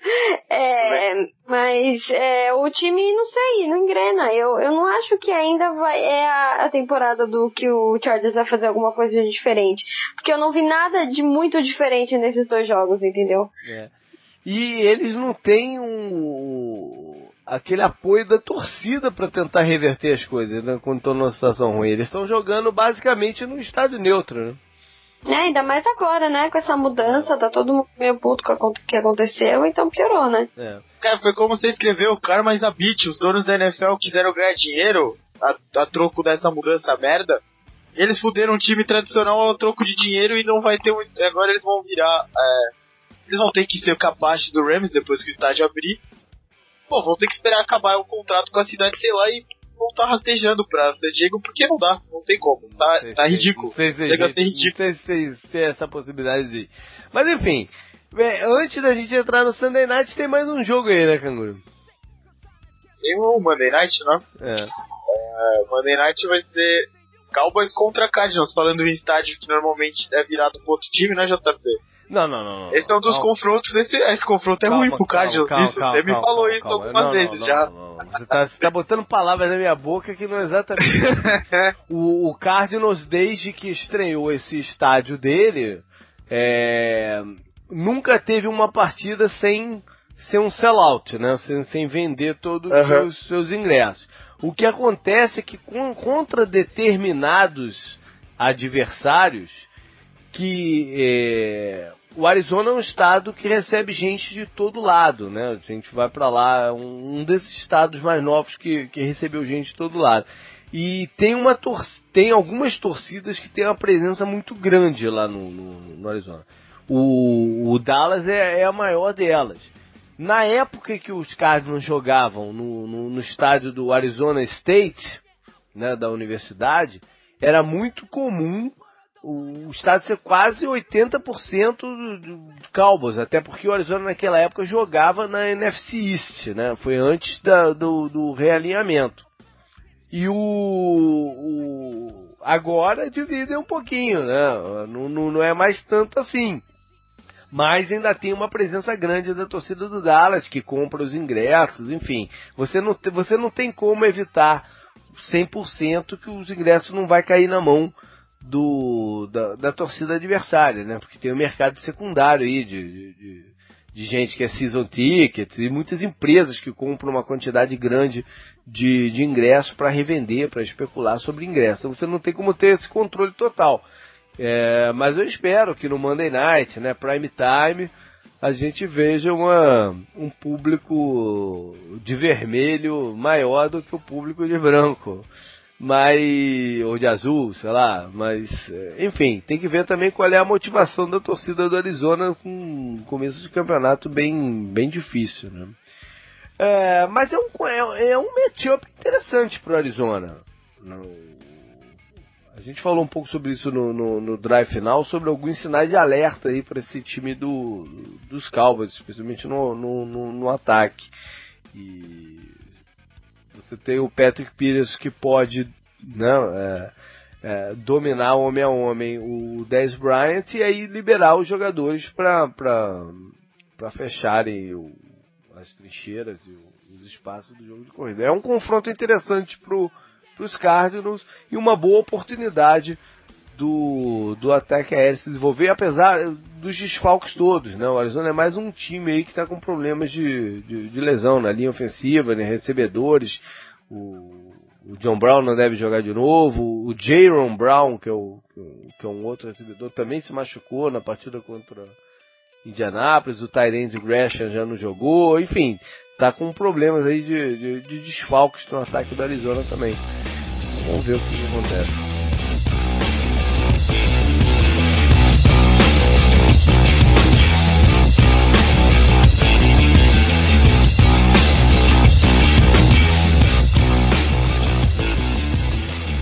É, mas é, o time, não sei, não engrena. Eu, eu não acho que ainda vai, é a, a temporada do que o Chargers vai fazer alguma coisa diferente. Porque eu não vi nada de muito diferente nesses dois jogos, entendeu? É. E eles não têm um aquele apoio da torcida para tentar reverter as coisas né, quando estão numa situação ruim. Eles estão jogando basicamente no estádio neutro, né? É, ainda mais agora, né? Com essa mudança, tá todo mundo meio puto com o que aconteceu, então piorou, né? É. Cara, foi como você escreveu, cara, mas a Beat, os donos da NFL quiseram ganhar dinheiro a, a troco dessa mudança merda. Eles fuderam um time tradicional ao troco de dinheiro e não vai ter um. Agora eles vão virar. É, eles vão ter que ser o capaz do Rams depois que o estádio abrir pô, vão ter que esperar acabar o contrato com a cidade, sei lá, e voltar rastejando pra San Diego, porque não dá, não tem como, tá, tá ridículo. Não sei se Chega a ser ridículo. Não sei se essa possibilidade de... Mas enfim, antes da gente entrar no Sunday Night, tem mais um jogo aí, né, Canguru? Tem o Monday Night, não? É. é Monday Night vai ser Cowboys contra Cardinals, falando em estádio que normalmente é virado pro outro time, né, JP? Não, não, não. não esse é um dos calma. confrontos. Esse, esse confronto é calma, ruim pro Cardinals. Calma, você me falou isso algumas não, vezes não, já. Você tá, você tá botando palavras na minha boca que não é exatamente. o, o Cardinals, desde que estreou esse estádio dele, é, nunca teve uma partida sem ser um sellout, né? Sem, sem vender todos os seus, seus ingressos. O que acontece é que com, contra determinados adversários, que é, o Arizona é um estado que recebe gente de todo lado, né? A gente vai para lá, um, um, desses estados mais novos que, que recebeu gente de todo lado. E tem uma tor tem algumas torcidas que tem uma presença muito grande lá no, no, no Arizona. O, o Dallas é, é, a maior delas. Na época que os Cardinals jogavam no, no, no estádio do Arizona State, né, da universidade, era muito comum o estado ser quase 80% do, do Cowboys, até porque o Arizona naquela época jogava na NFC East, né? Foi antes da, do, do realinhamento. E o, o agora divide um pouquinho, né? Não, não, não é mais tanto assim. Mas ainda tem uma presença grande da torcida do Dallas que compra os ingressos, enfim. Você não, você não tem como evitar 100% que os ingressos não vai cair na mão do, da, da, torcida adversária, né? Porque tem o mercado secundário aí de, de, de, gente que é season tickets e muitas empresas que compram uma quantidade grande de, de ingressos para revender, para especular sobre ingressos. Então você não tem como ter esse controle total. É, mas eu espero que no Monday Night, né, Prime Time, a gente veja uma, um público de vermelho maior do que o público de branco mas ou de azul, sei lá, mas enfim, tem que ver também qual é a motivação da torcida do Arizona com começo de campeonato bem, bem difícil, né? É, mas é um, é, é um matchup interessante para o Arizona. A gente falou um pouco sobre isso no, no, no, drive final, sobre alguns sinais de alerta aí para esse time do, dos Cowboys, especialmente no, no, no, no ataque. E você tem o Patrick Pires que pode né, é, é, dominar homem a homem o Dez Bryant e aí liberar os jogadores para fecharem o, as trincheiras e os espaços do jogo de corrida. É um confronto interessante para os Cardinals e uma boa oportunidade do, do ataque aéreo se desenvolver, apesar dos desfalques todos. Né? O Arizona é mais um time aí que está com problemas de, de, de, lesão na linha ofensiva, né? recebedores. O, o, John Brown não deve jogar de novo. O Jaron Brown, que é, o, que é um outro recebedor, também se machucou na partida contra Indianápolis. O Tyrande Gresham já não jogou. Enfim, está com problemas aí de, de, de desfalques no ataque do Arizona também. Vamos ver o que acontece.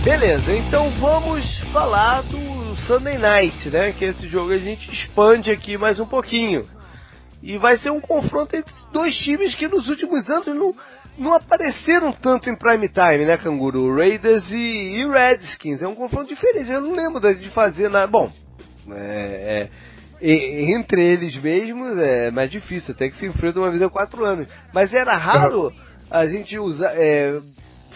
Beleza, então vamos falar do Sunday Night, né? Que esse jogo a gente expande aqui mais um pouquinho. E vai ser um confronto entre dois times que nos últimos anos não, não apareceram tanto em prime time, né, Canguru? Raiders e, e Redskins. É um confronto diferente. Eu não lembro de fazer nada. Bom, é, é, entre eles mesmos é mais difícil, até que se enfrenta uma vez a quatro anos. Mas era raro a gente usar. É,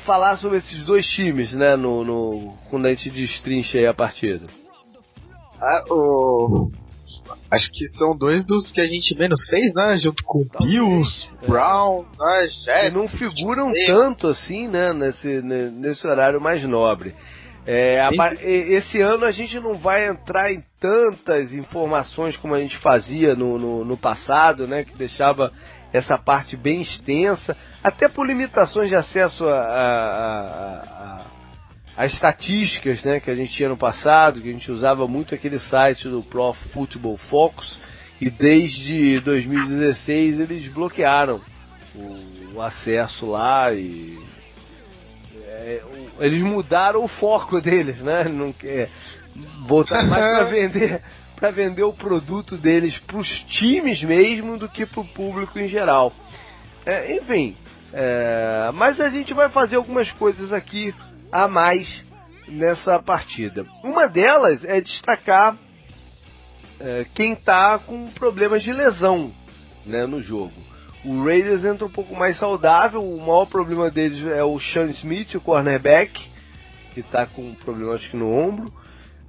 falar sobre esses dois times, né, no, no quando a gente destrincha aí a partida? Ah, o... Acho que são dois dos que a gente menos fez, né? Junto com Talvez, Bills, é. Brown, né? Jets, que não figuram tanto assim, né? Nesse, nesse horário mais nobre. É, a, esse ano a gente não vai entrar em tantas informações como a gente fazia no, no, no passado, né? Que deixava essa parte bem extensa, até por limitações de acesso a, a, a, a, estatísticas né, que a gente tinha no passado, que a gente usava muito aquele site do Pro Football Focus, e desde 2016 eles bloquearam o, o acesso lá e é, eles mudaram o foco deles, né? Não quer voltar mais para vender para vender o produto deles para os times mesmo do que para o público em geral. É, enfim, é, mas a gente vai fazer algumas coisas aqui a mais nessa partida. Uma delas é destacar é, quem está com problemas de lesão né, no jogo. O Raiders entra um pouco mais saudável, o maior problema deles é o Sean Smith, o cornerback, que está com problema acho que no ombro.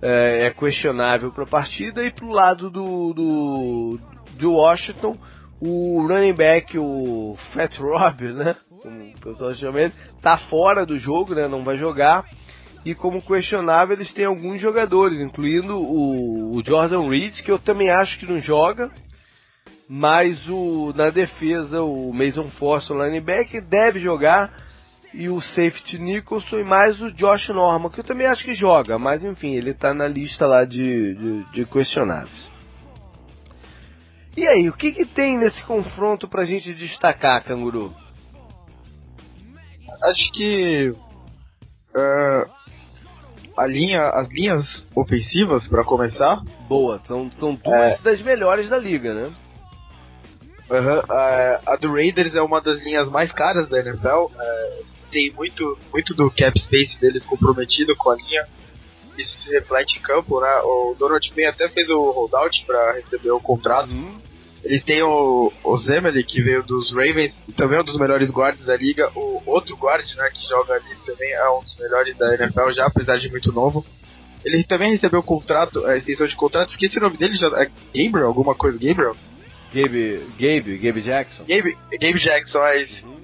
É, é questionável para a partida. E para o lado do, do, do Washington, o running back, o Fat Rob, né? Como o pessoal chama ele, tá fora do jogo, né? Não vai jogar. E como questionável, eles têm alguns jogadores, incluindo o, o Jordan Reed, que eu também acho que não joga mas o na defesa o Mason Force, o linebacker, deve jogar e o safety Nicholson e mais o Josh Norman, que eu também acho que joga, mas enfim, ele está na lista lá de, de, de, questionáveis. E aí, o que, que tem nesse confronto para a gente destacar, Canguru? Acho que uh, a linha, as linhas ofensivas, para começar. Boa, são, são duas é... das melhores da liga, né? Uhum. Uh, a do Raiders é uma das linhas mais caras da NFL. Tem muito, muito do cap space deles comprometido com a linha. Isso se reflete em campo, né? O Donald Payne até fez o holdout para receber o contrato. Uhum. Eles têm o, o Zemeli, que veio dos Ravens, e também é um dos melhores guardas da liga. O outro guard, né, que joga ali também é um dos melhores da NFL já, apesar de muito novo. Ele também recebeu o contrato, a extensão de contrato, esqueci o nome dele, já, é Gabriel, alguma coisa, Gabriel? Gabe, Gabe, Gabe Jackson. Gabe, Gabe Jackson, é isso. Uhum.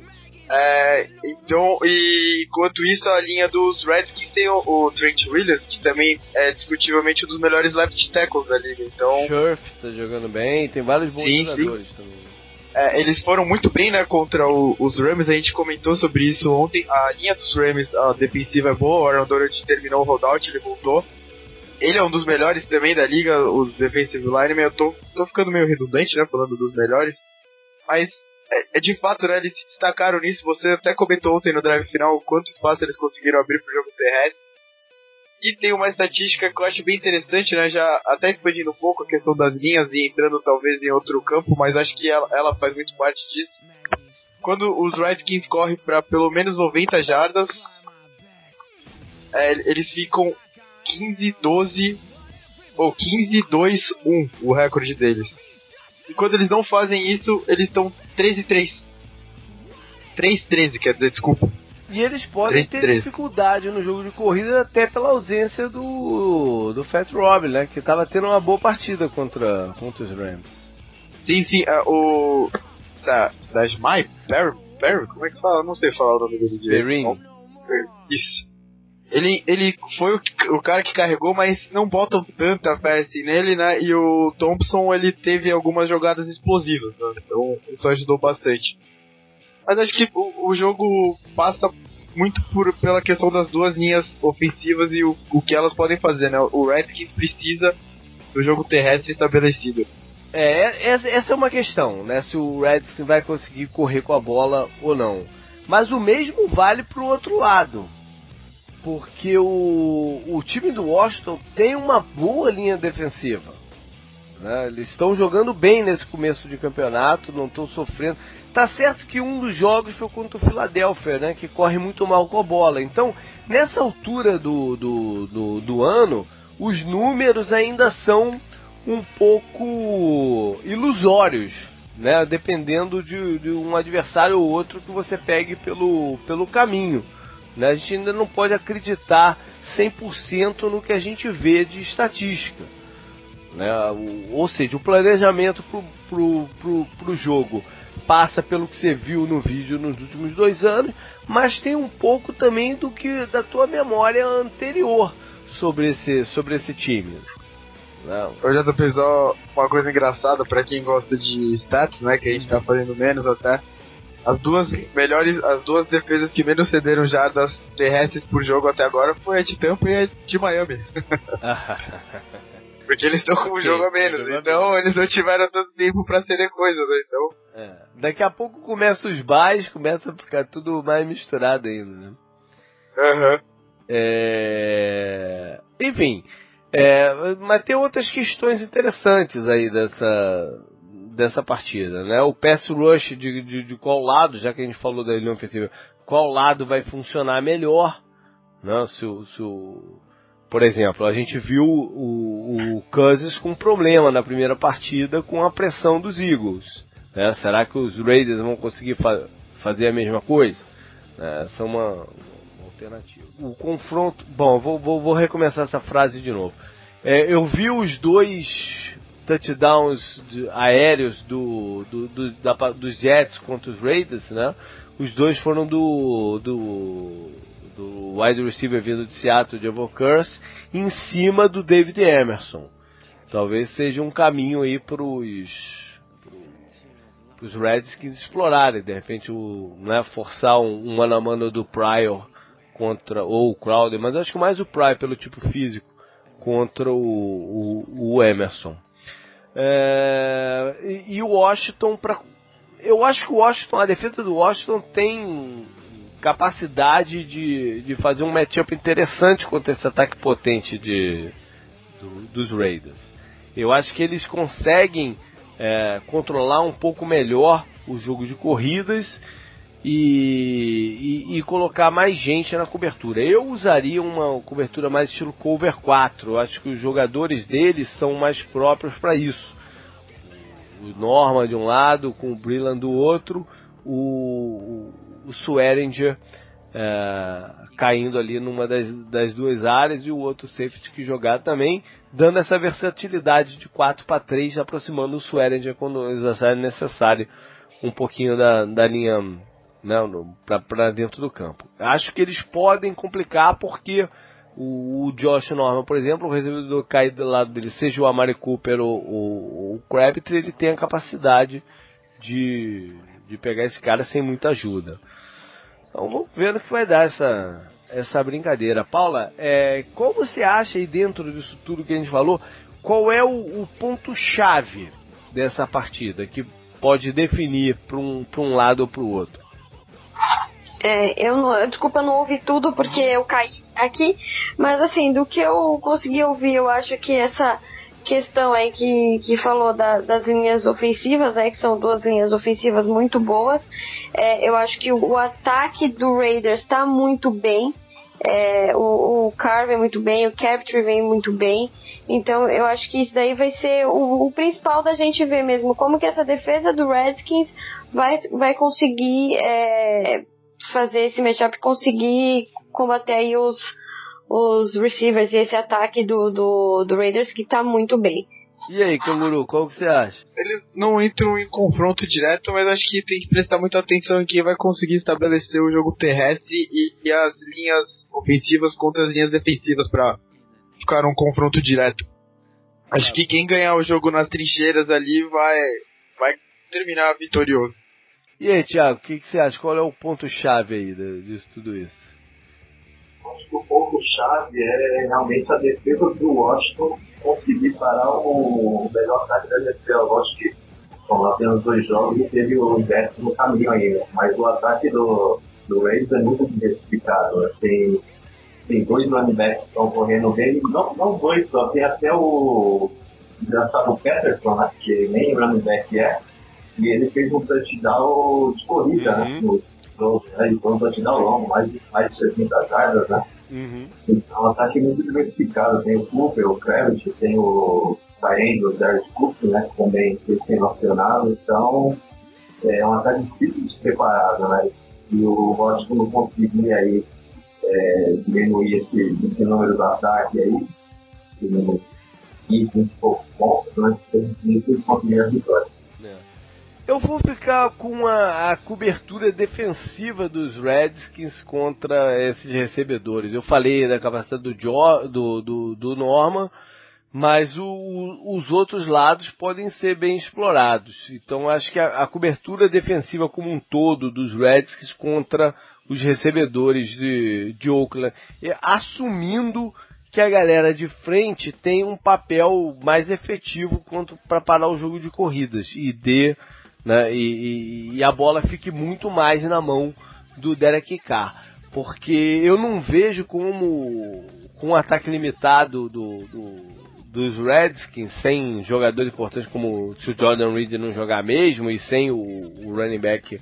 É, então, e enquanto isso, a linha dos Redskins tem o, o, Trent Williams, que também é discutivelmente um dos melhores left tackles da liga. Então, Scherf tá jogando bem, tem vários bons sim, jogadores sim. também. É, eles foram muito bem, né, contra o, os Rams, a gente comentou sobre isso ontem. A linha dos Rams, a defensiva é boa, o Aaron Donald terminou o holdout, ele voltou ele é um dos melhores também da liga, os defensive linemen. Eu tô, tô ficando meio redundante, né, falando dos melhores. Mas é, é, de fato, né, eles se destacaram nisso. Você até comentou ontem no drive final quanto espaço eles conseguiram abrir pro jogo terrestre. E tem uma estatística que eu acho bem interessante, né, já até expandindo um pouco a questão das linhas e entrando talvez em outro campo, mas acho que ela, ela faz muito parte disso. Quando os Redskins correm para pelo menos 90 jardas, é, eles ficam 15, 12 ou 15, 2, 1 o recorde deles. E quando eles não fazem isso, eles estão 13, 3. 3, 13, quer dizer, desculpa. E eles podem 3, ter 13. dificuldade no jogo de corrida até pela ausência do, do Fat Rob, né? Que estava tendo uma boa partida contra, contra os Rams. Sim, sim, uh, o. Sajmai? Perry? Perry? Como é que fala? Eu não sei falar o nome dele direito. Isso ele, ele foi o, o, cara que carregou, mas não botam tanta fé assim nele, né? E o Thompson, ele teve algumas jogadas explosivas, né? Então isso ajudou bastante. Mas acho que o, o jogo passa muito por, pela questão das duas linhas ofensivas e o, o que elas podem fazer, né? O Redskins precisa do jogo terrestre estabelecido. É, essa é uma questão, né? Se o Redskins vai conseguir correr com a bola ou não. Mas o mesmo vale pro outro lado porque o, o time do Washington tem uma boa linha defensiva. Né? Eles estão jogando bem nesse começo de campeonato, não estão sofrendo. Tá certo que um dos jogos foi contra o Philadelphia, né? Que corre muito mal com a bola. Então, nessa altura do, do, do, do ano, os números ainda são um pouco ilusórios, né? Dependendo de, de um adversário ou outro que você pegue pelo, pelo caminho. Né? A gente ainda não pode acreditar 100% no que a gente vê de estatística. Né? Ou seja, o planejamento para o jogo passa pelo que você viu no vídeo nos últimos dois anos, mas tem um pouco também do que da tua memória anterior sobre esse, sobre esse time. Não. Eu já tô pensando uma coisa engraçada para quem gosta de stats, né? Que a gente tá fazendo menos até. As duas melhores, as duas defesas que menos cederam jardas terrestres por jogo até agora foi a de Tampa e a de Miami. Porque eles estão com um jogo a menos, então eles não tiveram tanto tempo para ceder coisas, né? Então. É. Daqui a pouco começa os bares, começa a ficar tudo mais misturado ainda, né? Uhum. É... Enfim, É, mas tem outras questões interessantes aí dessa, dessa partida, né? O pass rush de, de, de qual lado, já que a gente falou da linha ofensiva, qual lado vai funcionar melhor, né? Se, se por exemplo, a gente viu o, o Cousins com problema na primeira partida com a pressão dos Eagles. Né? Será que os Raiders vão conseguir fa fazer a mesma coisa? É, é uma, uma, alternativa. O confronto. Bom, vou, vou, vou recomeçar essa frase de novo. É, eu vi os dois touchdowns de, aéreos do, do, do da, dos Jets contra os Raiders, né? Os dois foram do, do, do wide receiver vindo de Seattle, de Curse, em cima do David Emerson. Talvez seja um caminho aí para os Redskins explorarem, de repente o, né, forçar um, um mano a mano do Pryor contra ou o Crowder, mas acho que mais o Pryor pelo tipo físico contra o, o, o Emerson. É, e, o Washington, pra, eu acho que o Washington, a defesa do Washington tem capacidade de, de fazer um matchup interessante contra esse ataque potente de, do, dos Raiders. Eu acho que eles conseguem é, controlar um pouco melhor o jogo de corridas e, e, e, colocar mais gente na cobertura. Eu usaria uma cobertura mais estilo cover 4. Eu acho que os jogadores deles são mais próprios para isso. O Norma de um lado, com o Brillan do outro, o, o, o Swearinger é, caindo ali numa das, das, duas áreas e o outro safety que jogar também, dando essa versatilidade de 4 para 3, aproximando o Swearinger quando é necessário um pouquinho da, da linha né, para dentro do campo. Acho que eles podem complicar porque o, o Josh Norman, por exemplo, o recebedor cai do lado dele, seja o Amari Cooper ou o, o Crabtree, ele tem a capacidade de, de pegar esse cara sem muita ajuda. Então vamos ver o que vai dar essa, essa brincadeira. Paula, é, qual você acha aí dentro disso tudo que a gente falou, qual é o, o ponto-chave dessa partida que pode definir para um, um lado ou para o outro? É, eu não, desculpa, eu não ouvi tudo porque eu caí aqui, mas assim, do que eu consegui ouvir, eu acho que essa questão aí que, que falou da, das linhas ofensivas, né, que são duas linhas ofensivas muito boas, é, eu acho que o, ataque do Raiders está muito bem, é, o, o vem muito bem, o Capture vem muito bem. Então eu acho que isso daí vai ser o, o, principal da gente ver mesmo. Como que essa defesa do Redskins vai, vai conseguir é, fazer esse matchup, conseguir combater aí os, os receivers e esse ataque do, do, do Raiders que tá muito bem. E aí, Canguru, qual que você acha? Eles não entram em confronto direto, mas acho que tem que prestar muita atenção em quem vai conseguir estabelecer o jogo terrestre e, e as linhas ofensivas contra as linhas defensivas para ficar um confronto direto. Acho que quem ganhar o jogo nas trincheiras ali vai, vai terminar vitorioso. E aí, Thiago, o que, que, você acha? Qual é o ponto-chave aí disso tudo isso? Acho que o ponto-chave é realmente a defesa do Washington conseguir parar o melhor ataque da NFL. Lógico que tem os dois jogos e teve o inverso no caminho ainda. Mas o ataque do, do Raiders é muito diversificado. Né? Tem, tem dois running backs que estão correndo bem. Não, não dois só, tem até o engraçado Peterson, né? que nem running back é e ele fez um touchdown de corrida, né, uhum. né? No? Ele foi um touchdown longo, mais de, mais de 70 jardas, né? Uhum. Então, um ataque muito diversificado. Tem o Cooper, o Kravitz, tem o Taendo, o Derek Cook, né? Que também foi selecionado. Então, é um ataque difícil de separado, né? E o Washington não conseguia aí é, diminuir esse, esse número do ataque aí. E, 15, 20 poucos pontos, né? Isso conseguia a vitória. Eu vou ficar com a, a, cobertura defensiva dos Redskins contra esses recebedores. Eu falei da capacidade do, jo, do, do, do Norman, mas o, os outros lados podem ser bem explorados. Então acho que a, a, cobertura defensiva como um todo dos Redskins contra os recebedores de, de Oakland, assumindo que a galera de frente tem um papel mais efetivo para parar o jogo de corridas e dê né? E, e, e, a bola fique muito mais na mão do Derek Carr. Porque eu não vejo como, com um ataque limitado do, do, dos Redskins, sem jogadores importantes como se o Jordan Reed não jogar mesmo e sem o, o running back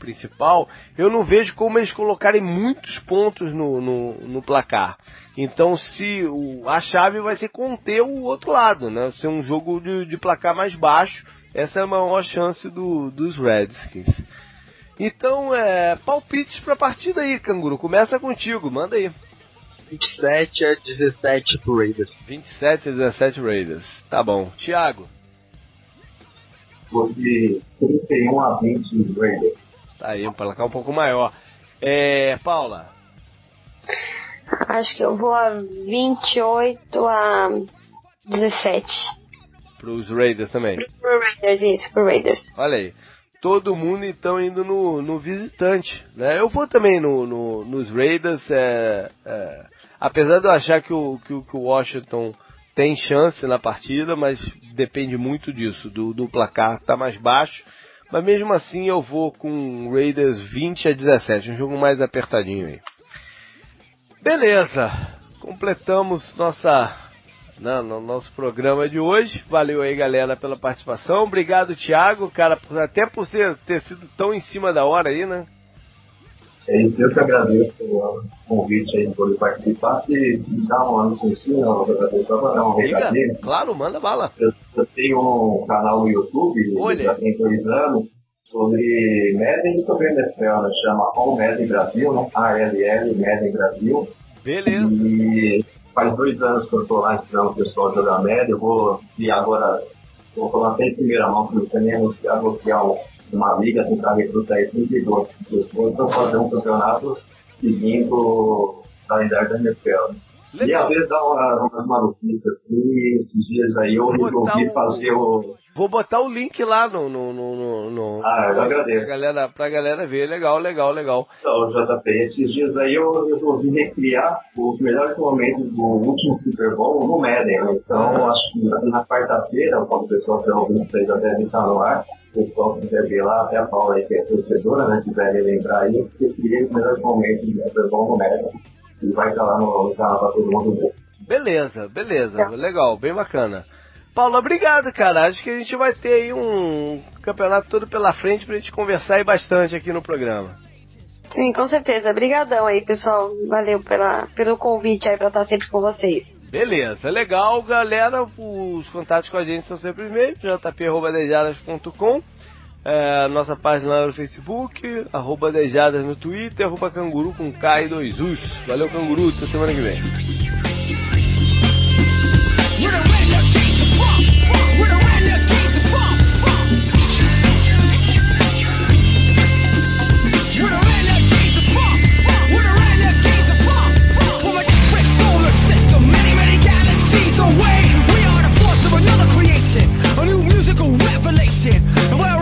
principal, eu não vejo como eles colocarem muitos pontos no, no, no placar. Então, se o, a chave vai ser conter o outro lado, né? Ser um jogo de, de placar mais baixo, essa é a maior chance do, dos Redskins. Então, é, palpites para a partida aí, Canguru. Começa contigo, manda aí. 27 a 17 pro Raiders. 27 a 17 Raiders. Tá bom. Thiago. Vou de 31 a 20 Raiders. Tá aí, um placar um pouco maior. É, Paula. Acho que eu vou a 28 a 17. Pros Raiders também. Pro Raiders, isso, pro Raiders. Olha aí. Todo mundo então indo no, no visitante, né? Eu vou também no, no nos Raiders, é, é, apesar de eu achar que o, que, que o Washington tem chance na partida, mas depende muito disso, do, do placar tá mais baixo. Mas mesmo assim eu vou com Raiders 20 a 17, um jogo mais apertadinho aí. Beleza, completamos nossa né, no nosso programa de hoje. Valeu aí, galera, pela participação. Obrigado, Thiago, cara, até por ser, ter sido tão em cima da hora aí, né? É isso, eu que agradeço o convite aí por participar. Se me dá uma licencinha, só para dar um recadinho. Claro, manda bala. Eu, eu, tenho um canal no YouTube, Olha. já tem dois anos, sobre Madden e sobre NFL, né? chama All Madden Brasil, né? ALL Madden Brasil. Beleza. E faz dois anos que eu estou lá ensinando o pessoal a jogar média. Eu vou e agora vou falar até em primeira mão que eu também anunciado vou criar uma liga, tentar recrutar aí 32 pessoas para fazer um campeonato seguindo a ideia da NFL. Legal. E às vezes dá uma, umas maluquices assim, esses dias aí eu resolvi fazer o. Vou botar o link lá no. no, no, no ah, eu agradeço. Pra galera, pra galera ver. Legal, legal, legal. Então, JP, esses dias aí eu resolvi recriar os melhores momentos do último Super Bowl no Madden. Né? Então, ah. acho que na quarta-feira, quando o pessoal tem ouvindo, vocês já devem estar no ar. O pessoal quiser ver lá, até a Paula aí, que é torcedora, né? Quiser lembrar aí, eu recriei os melhores momentos do Super Bowl no Madden e vai estar lá no, canal para todo mundo ver. Beleza, beleza, legal, bem bacana. Paulo, obrigado, cara. Acho que a gente vai ter aí um campeonato todo pela frente pra gente conversar aí bastante aqui no programa. Sim, com certeza. Obrigadão aí, pessoal. Valeu pela, pelo convite aí pra estar sempre com vocês. Beleza, legal, galera. Os contatos com a gente são sempre os mesmos, jp.dejadas.com é, nossa página lá no Facebook, arroba Dejadas no Twitter, arroba Canguru com K e dois Us. Valeu, Canguru, até semana que vem. Away. We are the force of another creation, a new musical revelation. And we're